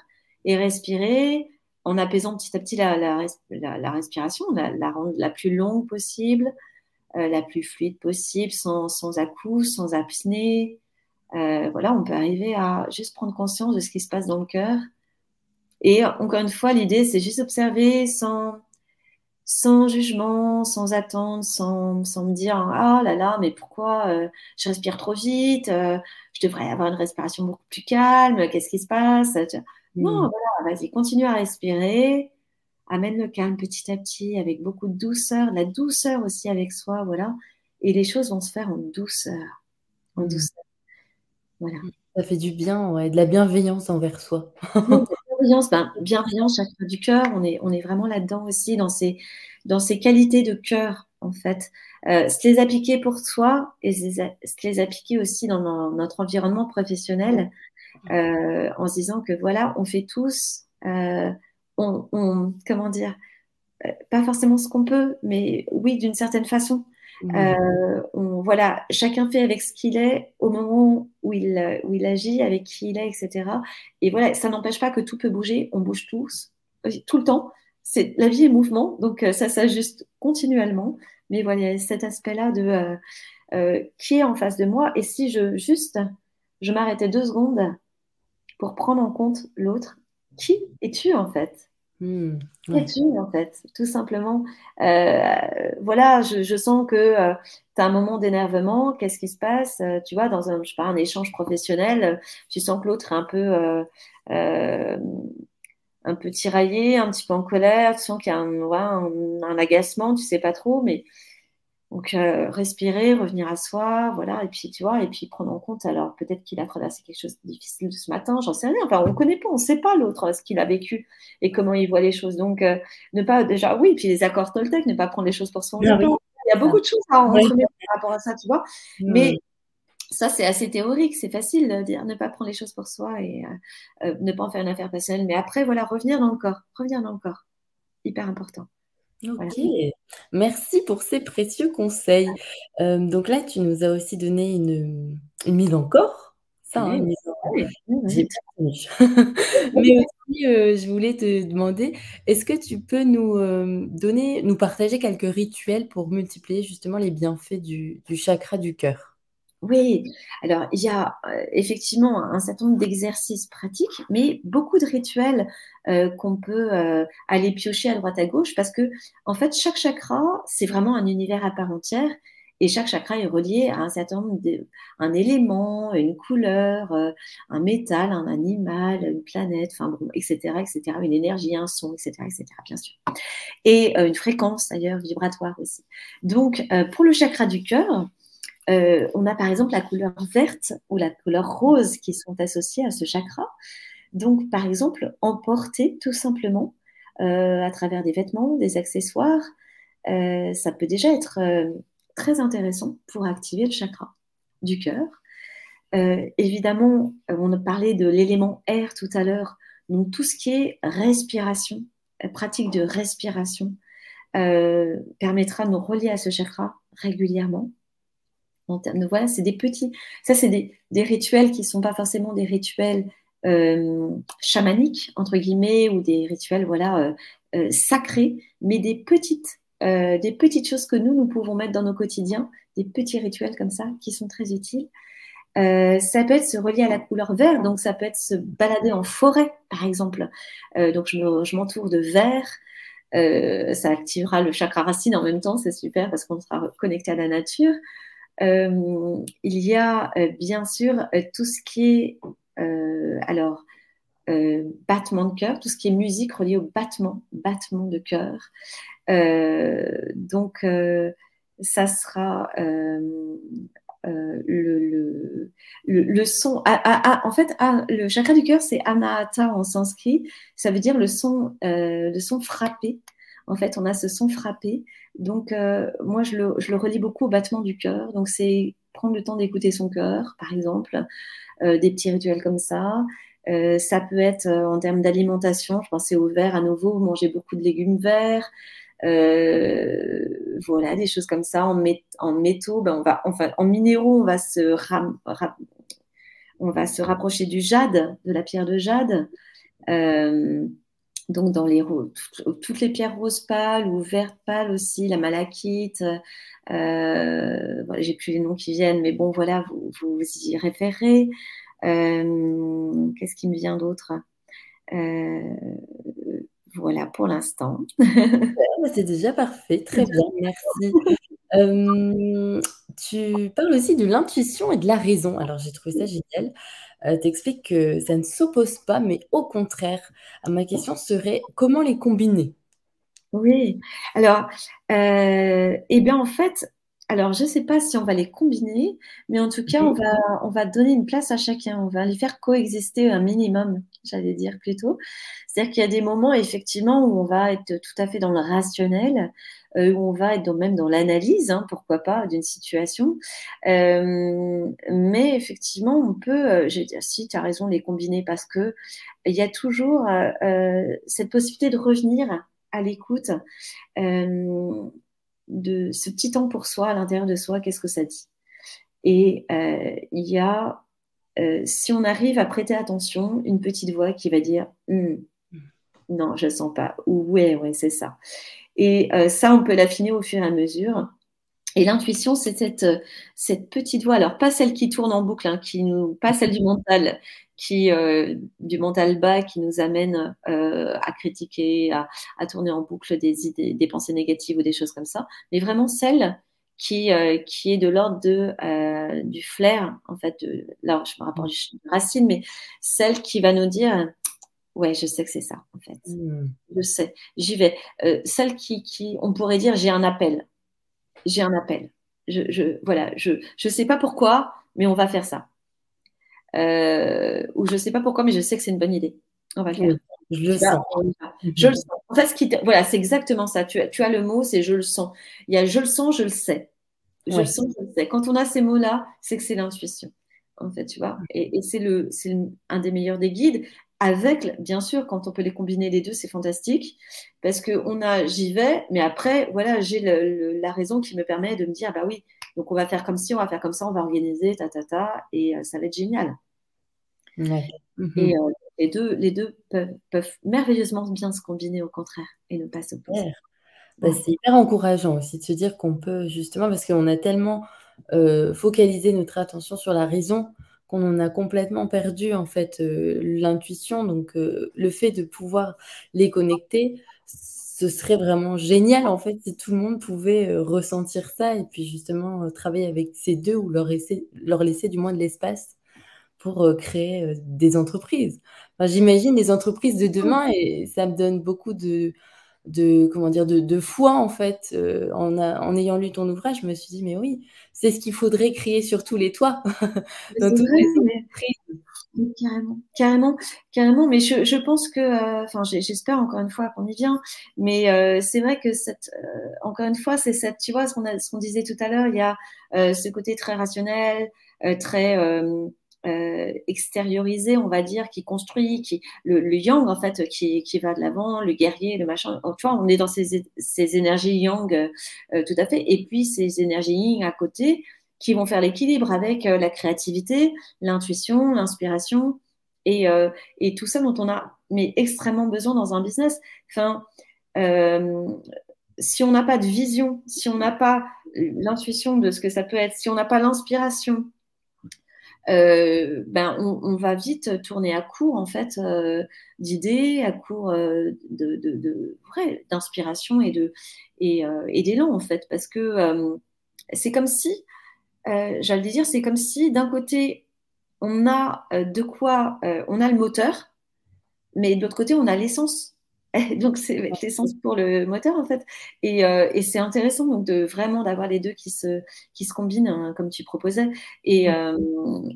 et respirer en apaisant petit à petit la, la, la, respiration, la, rendre la plus longue possible, la plus fluide possible, sans, sans à-coups, sans apnée. Euh, voilà, on peut arriver à juste prendre conscience de ce qui se passe dans le cœur. Et encore une fois, l'idée, c'est juste observer sans, sans jugement, sans attente, sans, sans me dire ah là là, mais pourquoi euh, je respire trop vite euh, Je devrais avoir une respiration beaucoup plus calme. Qu'est-ce qui se passe Non, mm. voilà, vas-y, continue à respirer. Amène le calme petit à petit, avec beaucoup de douceur, la douceur aussi avec soi, voilà. Et les choses vont se faire en douceur, en mm. Douceur. Ça fait du bien, ouais, de la bienveillance envers soi. bienveillance, ben, bienveillance, chakra du cœur, on est, on est vraiment là-dedans aussi, dans ces, dans ces qualités de cœur en fait. Euh, se les appliquer pour soi et se les appliquer aussi dans notre environnement professionnel euh, en se disant que voilà, on fait tous, euh, on, comment dire, pas forcément ce qu'on peut, mais oui, d'une certaine façon. Mmh. on, voilà, chacun fait avec ce qu'il est au moment où il, où il agit, avec qui il est, etc. Et voilà, ça n'empêche pas que tout peut bouger, on bouge tous, tout le temps c'est la vie est mouvement, donc euh, ça s'ajuste continuellement. Mais voilà, il y a cet aspect-là de euh, euh, qui est en face de moi et si je juste je m'arrêtais deux secondes pour prendre en compte l'autre, qui es-tu en fait? Qui es-tu en fait Tout simplement. voilà, je, sens que tu as un moment d'énervement, qu'est-ce qui se passe? Tu vois, dans un, je sais pas, un échange professionnel, tu sens que l'autre est un peu un peu tiraillé, un petit peu en colère, tu sens qu'il y a un, agacement, tu sais pas trop, mais donc euh, respirer, revenir à soi, voilà, et puis tu vois, et puis prendre en compte, alors peut-être qu'il a traversé quelque chose de difficile ce matin, j'en sais rien, enfin on ne connaît pas, on ne sait pas l'autre, ce qu'il a vécu et comment il voit les choses, donc euh, ne pas déjà, oui, puis les accords Toltec, ne pas prendre les choses pour soi. Il y a beaucoup de choses à rencontrer par rapport à ça, tu vois, mais ça, c'est assez théorique, c'est facile de dire ne pas prendre les choses pour soi et euh, ne pas en faire une affaire personnelle. Mais après, voilà, revenir dans le corps, revenir dans le corps, hyper important. Ok, merci pour ces précieux conseils. Euh, donc là, tu nous as aussi donné une, mise en corps. Ça, hein, mise en... Mais aussi, je voulais te demander, est-ce que tu peux nous donner, nous partager quelques rituels pour multiplier justement les bienfaits du chakra du cœur? Oui, alors il y a euh, effectivement un certain nombre d'exercices pratiques, mais beaucoup de rituels euh, qu'on peut euh, aller piocher à droite à gauche parce que en fait chaque chakra c'est vraiment un univers à part entière et chaque chakra est relié à un certain nombre de, élément, une couleur, un métal, un animal, une planète, enfin bon, etc., etc., une énergie, un son, etc., etc., bien sûr, et une fréquence d'ailleurs vibratoire aussi. Donc pour le chakra du cœur euh, on a par exemple la couleur verte ou la couleur rose qui sont associées à ce chakra. Donc, par exemple, emporter tout simplement euh, à travers des vêtements, des accessoires, euh, ça peut déjà être très intéressant pour activer le chakra du cœur. évidemment, on a parlé de l'élément air tout à l'heure, donc tout ce qui est respiration, pratique de respiration, permettra de nous relier à ce chakra régulièrement voilà, c'est des petits. Ça, c'est des, rituels qui ne sont pas forcément des rituels euh, chamaniques, entre guillemets, ou des rituels voilà, euh, euh, sacrés, mais des petites, des petites choses que nous, nous pouvons mettre dans nos quotidiens, des petits rituels comme ça qui sont très utiles. ça peut être se relier à la couleur vert, donc ça peut être se balader en forêt, par exemple. donc je m'entoure de vert, ça activera le chakra racine en même temps, c'est super parce qu'on sera connecté à la nature. Euh, il y a euh, bien sûr euh, tout ce qui est alors battement de cœur, tout ce qui est musique relié au battement, battement de cœur. donc ça sera le, le, son. en fait, le chakra du cœur, c'est anahata en sanskrit. Ça veut dire le son, le son frappé. En fait, on a ce son frappé. Donc, euh, moi, je le, je le, beaucoup au battement du cœur. Donc, c'est prendre le temps d'écouter son cœur, par exemple, euh, des petits rituels comme ça. Euh, ça peut être en termes d'alimentation, je pensais au vert à nouveau, manger beaucoup de légumes verts. voilà, des choses comme ça. En, en métaux, ben on va, enfin, en minéraux, on va se on va se rapprocher du jade, de la pierre de jade. Donc dans les toutes les pierres roses pâles ou vertes pâles aussi, la malachite, euh, j'ai plus les noms qui viennent, mais bon voilà, vous, vous y référez. Euh, qu'est-ce qui me vient d'autre? Euh, Voilà pour l'instant. C'est déjà parfait, très bien, merci. tu parles aussi de l'intuition et de la raison. Alors j'ai trouvé ça génial. Euh, que ça ne s'oppose pas, mais au contraire. Ma question serait comment les combiner? Oui, alors, euh, eh bien en fait, alors, je ne sais pas si on va les combiner, mais en tout cas, on va, on va donner une place à chacun. On va les faire coexister un minimum, j'allais dire plutôt. C'est-à-dire qu'il y a des moments, effectivement, où on va être tout à fait dans le rationnel, euh, où on va être même dans l'analyse, hein, pourquoi pas, d'une situation. Euh, mais effectivement, on peut, euh, je dire, si tu as raison, les combiner parce que il y a toujours cette possibilité de revenir à l'écoute de ce petit temps pour soi, à l'intérieur de soi, qu'est-ce que ça dit? Et euh, il y a, euh, si on arrive à prêter attention, une petite voix qui va dire hum, non, je ne sens pas, ou ouais, ouais, c'est ça. Et euh, ça, on peut l'affiner au fur et à mesure. Et l'intuition, c'est cette, cette petite voix, alors pas celle qui tourne en boucle, hein, qui nous, pas celle du mental, qui euh, du mental bas qui nous amène euh, à critiquer, à, à, tourner en boucle des idées, des pensées négatives ou des choses comme ça, mais vraiment celle qui euh, qui est de l'ordre de euh, du flair en fait. De, là, je me rapporte du racine, mais celle qui va nous dire ouais, je sais que c'est ça en fait, mmh. je sais, j'y vais. Euh, celle qui qui on pourrait dire j'ai un appel, j'ai un appel. Je, je voilà, je je sais pas pourquoi, mais on va faire ça euh, ou je sais pas pourquoi, mais je sais que c'est une bonne idée. On va le faire. je le sens. Je le sens. En fait, ce qui voilà, c'est exactement ça. Tu as, tu as le mot, c'est je le sens. Il y a je le sens, je le sais. Je le sens, je le sais. Quand on a ces mots-là, c'est que c'est l'intuition. En fait, tu vois. Et, et c'est le, c'est un des meilleurs des guides. Avec, bien sûr, quand on peut les combiner les deux, c'est fantastique. Parce que on a, j'y vais, mais après, voilà, j'ai la raison qui me permet de me dire, bah oui, donc on va faire comme si, on va faire comme ça, on va organiser, ta, ta, ta, et euh, ça va être génial. Et mhm. euh, les deux, les deux peuvent, merveilleusement bien se combiner au contraire et ne pas s'opposer. Bah, c'est hyper encourageant aussi de se dire qu'on peut justement, parce qu'on a tellement euh, focalisé notre attention sur la raison qu'on en a complètement perdu en fait euh, l'intuition. Donc le fait de pouvoir les connecter, ce serait vraiment génial en fait si tout le monde pouvait ressentir ça et puis justement travailler avec ces deux ou leur, leur laisser du moins de l'espace pour euh, créer euh, des entreprises. J'imagine les entreprises de demain et ça me donne beaucoup de, de comment dire de, de foi en fait euh, en, en, ayant lu ton ouvrage je me suis dit mais oui c'est ce qu'il faudrait créer sur tous les toits. Dans toutes les entreprises. Carrément carrément carrément. Mais je, je pense que enfin j'espère encore une fois qu'on y vient mais c'est vrai que cette encore une fois c'est cette tu vois ce qu'on ce qu'on disait tout à l'heure il y a ce côté très rationnel très euh, extériorisé, on va dire, qui construit, qui le, yang en fait, qui, qui va de l'avant, le guerrier, le machin. Tu vois, on est dans ces, ces énergies yang euh, tout à fait, et puis ces énergies yin à côté qui vont faire l'équilibre avec euh, la créativité, l'intuition, l'inspiration et, et tout ça dont on a mais extrêmement besoin dans un business. Enfin, si on n'a pas de vision, si on n'a pas l'intuition de ce que ça peut être, si on n'a pas l'inspiration, euh, ben on, va vite tourner à court en fait euh, d'idées, à court euh, de, d'inspiration et, et d'élan en fait, parce que c'est comme si, j'allais dire, c'est comme si d'un côté on a de quoi, on a le moteur, mais de l'autre côté on a l'essence donc c'est l'essence pour le moteur en fait. Et, euh, et c'est intéressant donc de vraiment d'avoir les deux qui se qui se combinent hein, comme tu proposais. Et euh,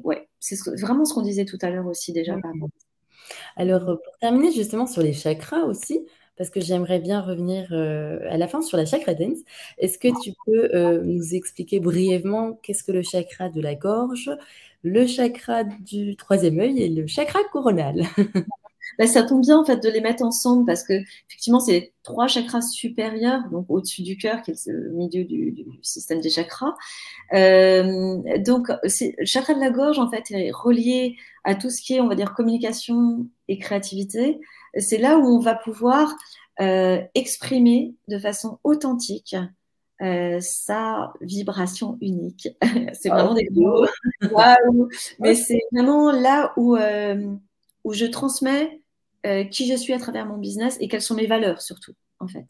ouais, c'est vraiment ce qu'on disait tout à l'heure aussi déjà. Alors pour terminer justement sur les chakras aussi, parce que j'aimerais bien revenir euh, à la fin sur la chakra dance. Est-ce que tu peux nous expliquer brièvement qu'est-ce que le chakra de la gorge, le chakra du troisième œil et le chakra coronal? Bah, ça tombe bien en fait de les mettre ensemble parce que effectivement c'est trois chakras supérieurs, donc au-dessus du cœur qui est le milieu du, du système des chakras. Euh, donc le chakra de la gorge en fait est relié à tout ce qui est on va dire communication et créativité. C'est là où on va pouvoir euh, exprimer de façon authentique euh, sa vibration unique. c'est vraiment des mots. Mais c'est vraiment là où, euh, où je transmets euh, qui je suis à travers mon business et quelles sont mes valeurs surtout, en fait.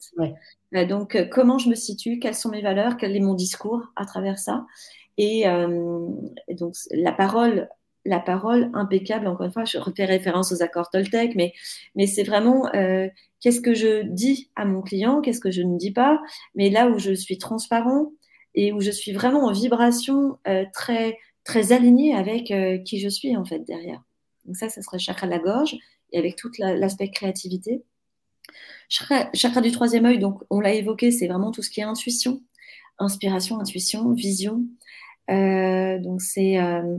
Euh, donc, euh, comment je me situe, quelles sont mes valeurs, quel est mon discours à travers ça. Et, donc, la parole, la parole impeccable, encore une fois, je refais référence aux accords Toltec, mais, mais c'est vraiment qu'est-ce que je dis à mon client, qu'est-ce que je ne dis pas, mais là où je suis transparent, et où je suis vraiment en vibration très, très alignée avec qui je suis en fait derrière. Donc ça, ça serait chakra de la gorge et avec tout l'aspect créativité. Chakra, du troisième œil, donc on l'a évoqué, c'est vraiment tout ce qui est intuition, inspiration, intuition, vision. Euh, donc c'est euh,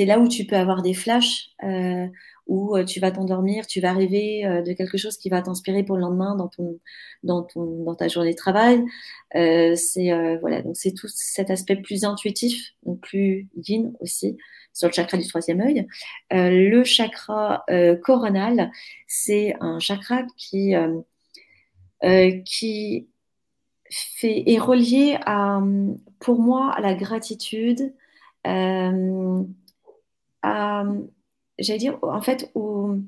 là où tu peux avoir des flashs, euh, où tu vas t'endormir, tu vas rêver de quelque chose qui va t'inspirer pour le lendemain dans ton dans ton dans ta journée de travail. c'est voilà donc c'est tout cet aspect plus intuitif, donc plus yin aussi sur le chakra du troisième œil. le chakra coronal, c'est un chakra qui qui fait, est relié à, pour moi à la gratitude, euh, à, j'allais dire, en fait, au,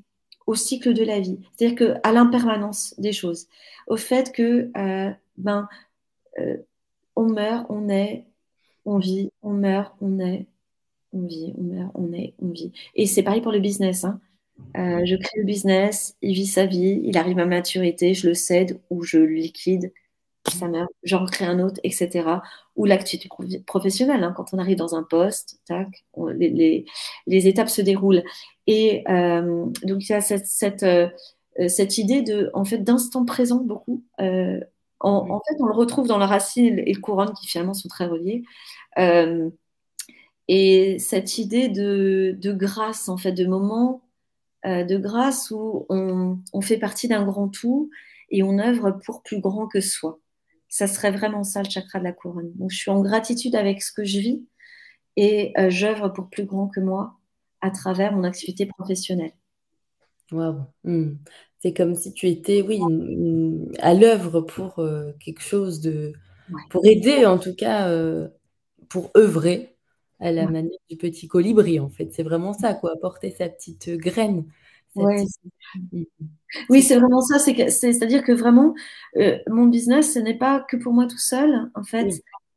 cycle de la vie. C'est-à-dire qu'à l'impermanence des choses, au fait que, euh, ben, euh, on meurt, on est, on vit, on meurt, on est, on vit, on meurt, on est, on vit. Et c'est pareil pour le business. Hein. je crée le business, il vit sa vie, il arrive à maturité, je le cède ou je le liquide ça meurt, j'en crée un autre, etc. Ou l'activité professionnelle, hein, quand on arrive dans un poste, tac, les, les, étapes se déroulent. Et euh, donc il y a cette, cette, euh, cette, idée de, en fait, d'instant présent beaucoup. Euh, en, fait, on le retrouve dans la racine et le couronne qui finalement sont très reliés. et cette idée de, de, grâce, en fait, de moment de grâce où on, on fait partie d'un grand tout et on œuvre pour plus grand que soi ça serait vraiment ça le chakra de la couronne. Donc je suis en gratitude avec ce que je vis et euh, j'œuvre pour plus grand que moi à travers mon activité professionnelle. Waouh. Hmm. C'est comme si tu étais, oui, à l'œuvre pour euh, quelque chose de, pour aider en tout cas, euh, pour œuvrer à la manière du petit colibri en fait. C'est vraiment ça, quoi, apporter sa petite graine. Ouais. Oui, c'est vraiment ça. C'est-à-dire que vraiment, euh, mon business, ce n'est pas que pour moi tout seul, en fait.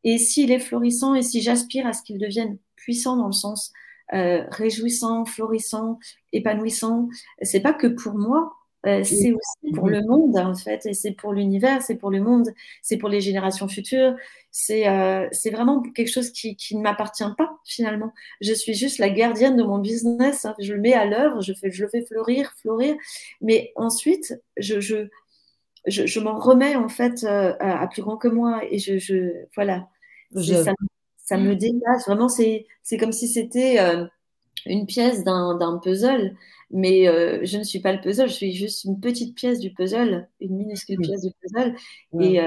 Et s'il est florissant et si j'aspire à ce qu'il devienne puissant dans le sens euh, réjouissant, florissant, épanouissant, c'est pas que pour moi, euh, c'est aussi pour le monde en fait, et c'est pour l'univers, c'est pour le monde, c'est pour les générations futures. C'est euh, vraiment quelque chose qui, qui ne m'appartient pas finalement. Je suis juste la gardienne de mon business. Hein. Je le mets à l'œuvre, je fais je le fais fleurir, fleurir, mais ensuite je je, je, je m'en remets en fait euh, à, plus grand que moi et je, je voilà. Ça, ça, me dépasse vraiment. C'est c'est comme si c'était une pièce d'un puzzle mais euh, je ne suis pas le puzzle, je suis juste une petite pièce du puzzle, une minuscule pièce du puzzle. Et, euh,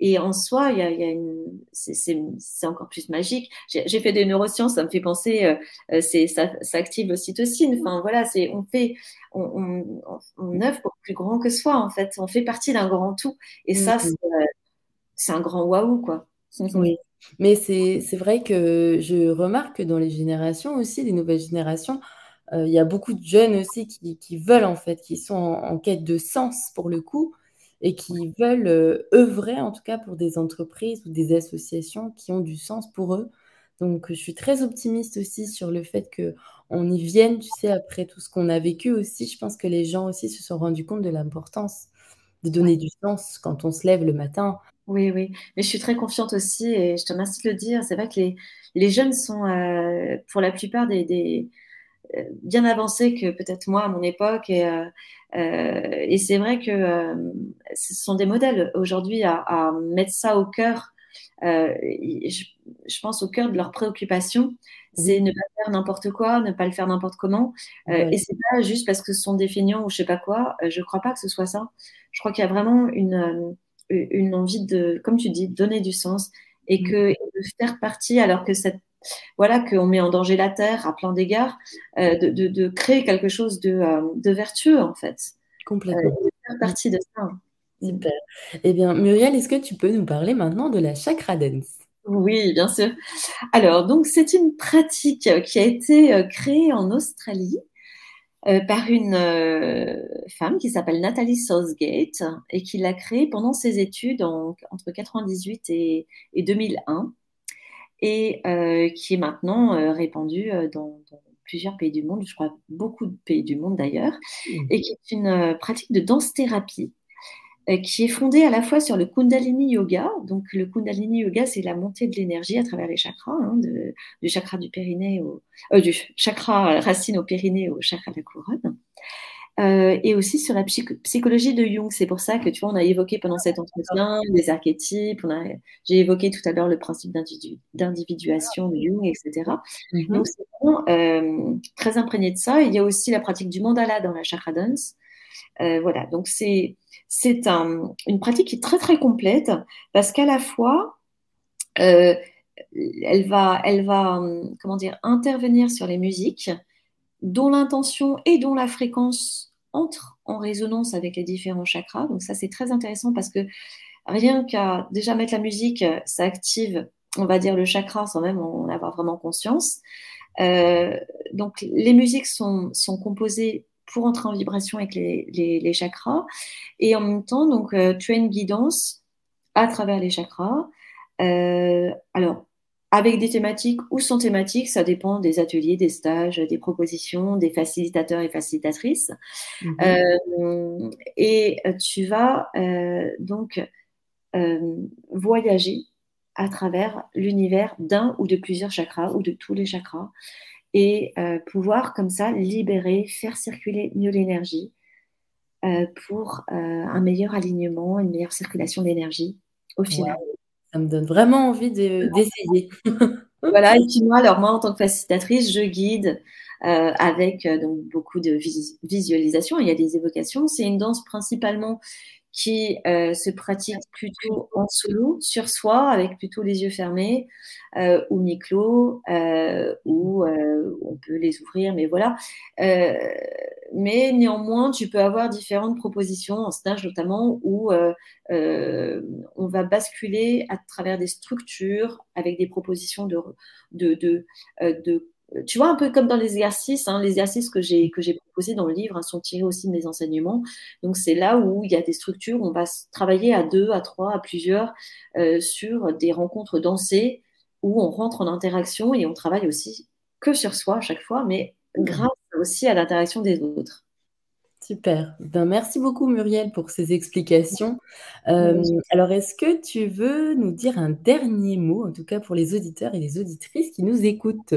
et, en soi, il y a, y a une... c'est encore plus magique. J'ai fait des neurosciences, ça me fait penser, euh, c'est ça, ça, active l'ocytocine. Enfin voilà, c'est on fait, on, on, on, œuvre pour plus grand que soi en fait. On fait partie d'un grand tout. Et ça, c'est un grand waouh quoi. Oui. Mais c'est vrai que je remarque que dans les générations aussi, les nouvelles générations, euh, il y a beaucoup de jeunes aussi qui, veulent, en fait, qui sont en, quête de sens pour le coup et qui veulent euh, œuvrer, en tout cas, pour des entreprises ou des associations qui ont du sens pour eux. Donc, je suis très optimiste aussi sur le fait qu'on y vienne, tu sais, après tout ce qu'on a vécu aussi. Je pense que les gens aussi se sont rendus compte de l'importance de donner du sens quand on se lève le matin. Oui, oui. Mais je suis très confiante aussi et je te remercie de le dire. C'est vrai que les, les jeunes sont, euh, pour la plupart des, bien avancé que peut-être moi à mon époque. Et, euh, euh, et c'est vrai que euh, ce sont des modèles aujourd'hui à, mettre ça au cœur. Je, je, pense au cœur de leurs préoccupations, c'est ne pas faire n'importe quoi, ne pas le faire n'importe comment. Et c'est pas juste parce que ce sont des feignants ou je sais pas quoi. Je crois pas que ce soit ça. Je crois qu'il y a vraiment une, une envie de, comme tu dis, donner du sens et mmh. que de faire partie alors que cette voilà, qu'on met en danger la terre à plein d'égards, euh, de, créer quelque chose de, euh, vertueux en fait. Complètement. Euh, faire partie de ça. Super. Eh bien, Muriel, est-ce que tu peux nous parler maintenant de la chakra dance? Oui, bien sûr. Alors, donc, c'est une pratique qui a été créée en Australie par une femme qui s'appelle Nathalie Southgate et qui l'a créée pendant ses études entre 98 et 2001 et euh, qui est maintenant euh, répandue euh, dans, plusieurs pays du monde, je crois beaucoup de pays du monde d'ailleurs, mmh. et qui est une pratique de danse-thérapie qui est fondée à la fois sur le Kundalini Yoga. Donc, le Kundalini Yoga, c'est la montée de l'énergie à travers les chakras, hein, du chakra du périnée au, euh, du chakra racine au périnée au chakra de la couronne. Euh, et aussi sur la psychologie de Jung. C'est pour ça que tu vois, on a évoqué pendant cet entretien les archétypes. J'ai évoqué tout à l'heure le principe d'individuation de Jung, etc. Mm-hmm. Donc c'est vraiment euh, très imprégné de ça. Il y a aussi la pratique du mandala dans la chakra dance. Euh, voilà. Donc c'est c'est un, une pratique qui est très très complète parce qu'à la fois euh, elle va elle va comment dire intervenir sur les musiques dont l'intention et dont la fréquence entrent en résonance avec les différents chakras. Donc ça, c'est très intéressant parce que rien qu'à déjà mettre la musique, ça active, on va dire, le chakra sans même en avoir vraiment conscience. Euh, donc les musiques sont, sont, composées pour entrer en vibration avec les, les, chakras et en même temps, donc, euh, tu as une guidance à travers les chakras. Euh, alors, avec des thématiques ou sans thématiques, ça dépend des ateliers, des stages, des propositions, des facilitateurs et facilitatrices. Mhm. Euh, et tu vas donc voyager à travers l'univers d'un ou de plusieurs chakras ou de tous les chakras et pouvoir comme ça libérer, faire circuler mieux l'énergie pour un meilleur alignement, une meilleure circulation d'énergie au final. Ça me donne vraiment envie d'essayer. voilà, et puis moi, alors moi, en tant que facilitatrice, je guide euh, avec euh, donc beaucoup de visualisation. Il y a des évocations. C'est une danse principalement qui euh, se pratique plutôt en solo, sur soi, avec plutôt les yeux fermés euh, ou mi-clos, euh, ou on peut les ouvrir, mais voilà. Mais néanmoins, tu peux avoir différentes propositions en stage notamment où on va basculer à travers des structures avec des propositions de tu vois, un peu comme dans les exercices, hein, les exercices que j'ai que j'ai proposés dans le livre hein, sont tirés aussi de mes enseignements. Donc c'est là où il y a des structures, où on va travailler à deux, à trois, à plusieurs euh, sur des rencontres dansées où on rentre en interaction et on travaille aussi que sur soi à chaque fois, mais mmh. grâce aussi à l'interaction des autres. Super. Ben, merci beaucoup Muriel pour ces explications. Euh, alors, est-ce que tu veux nous dire un dernier mot, en tout cas pour les auditeurs et les auditrices qui nous écoutent?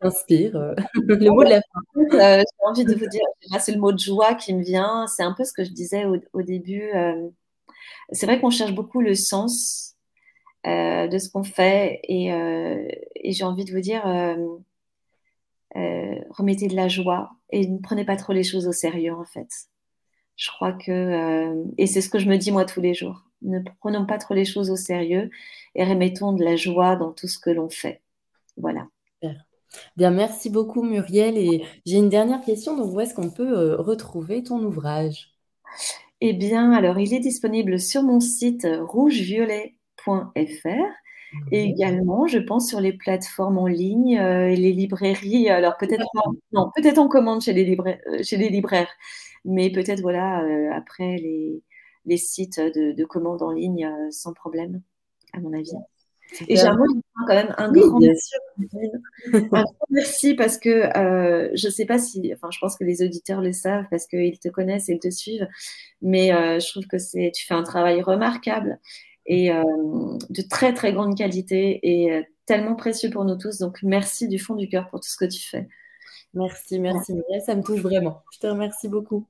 Inspire euh, le mot de la fin. Euh, j'ai envie de vous dire, c'est le mot de joie qui me vient. C'est un peu ce que je disais au, début. Euh, c'est vrai qu'on cherche beaucoup le sens de ce qu'on fait et, et j'ai envie de vous dire, remettez de la joie et ne prenez pas trop les choses au sérieux en fait. Je crois que, et c'est ce que je me dis moi tous les jours, ne prenons pas trop les choses au sérieux et remettons de la joie dans tout ce que l'on fait. Voilà. Bien, merci beaucoup Muriel. Et j'ai une dernière question. Donc, où est-ce qu'on peut euh, retrouver ton ouvrage? Eh bien, alors, il est disponible sur mon site rougeviolet.fr et également, je pense, sur les plateformes en ligne euh, et les librairies. Alors, peut-être non, peut-être en commande chez les, libraires, euh, chez les libraires, mais peut-être, voilà, après les, les sites de, de commande en ligne sans problème, à mon avis. Et j'aimerais quand même un, grand, un grand merci parce que euh, je ne sais pas si, enfin, je pense que les auditeurs le savent parce qu'ils te connaissent et ils te suivent, mais euh, je trouve que c'est, tu fais un travail remarquable et euh, de très très grande qualité et tellement précieux pour nous tous. Donc merci du fond du cœur pour tout ce que tu fais. Merci, merci ça me touche vraiment. Je te remercie beaucoup.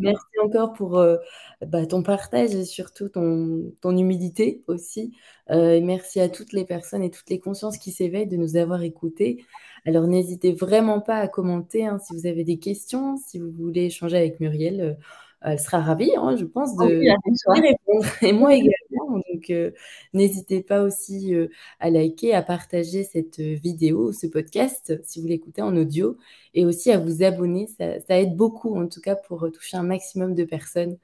merci encore pour euh, bah, ton partage et surtout ton, ton humilité aussi. Euh, merci à toutes les personnes et toutes les consciences qui s'éveillent de nous avoir écoutés. Alors n'hésitez vraiment pas à commenter hein, si vous avez des questions, si vous voulez échanger avec Muriel. Euh, elle sera ravie, hein, je pense, de, répondre. Et moi également. Donc, euh, n'hésitez pas aussi euh, à liker, à partager cette euh, vidéo, ce podcast, si vous l'écoutez en audio, et aussi à vous abonner. Ça, aide beaucoup, en tout cas, pour toucher un maximum de personnes.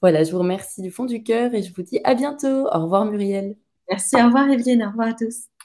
Voilà, je vous remercie du fond du cœur et je vous dis à bientôt. Au revoir, Muriel. Merci, au revoir, Evelyne. Au revoir à tous.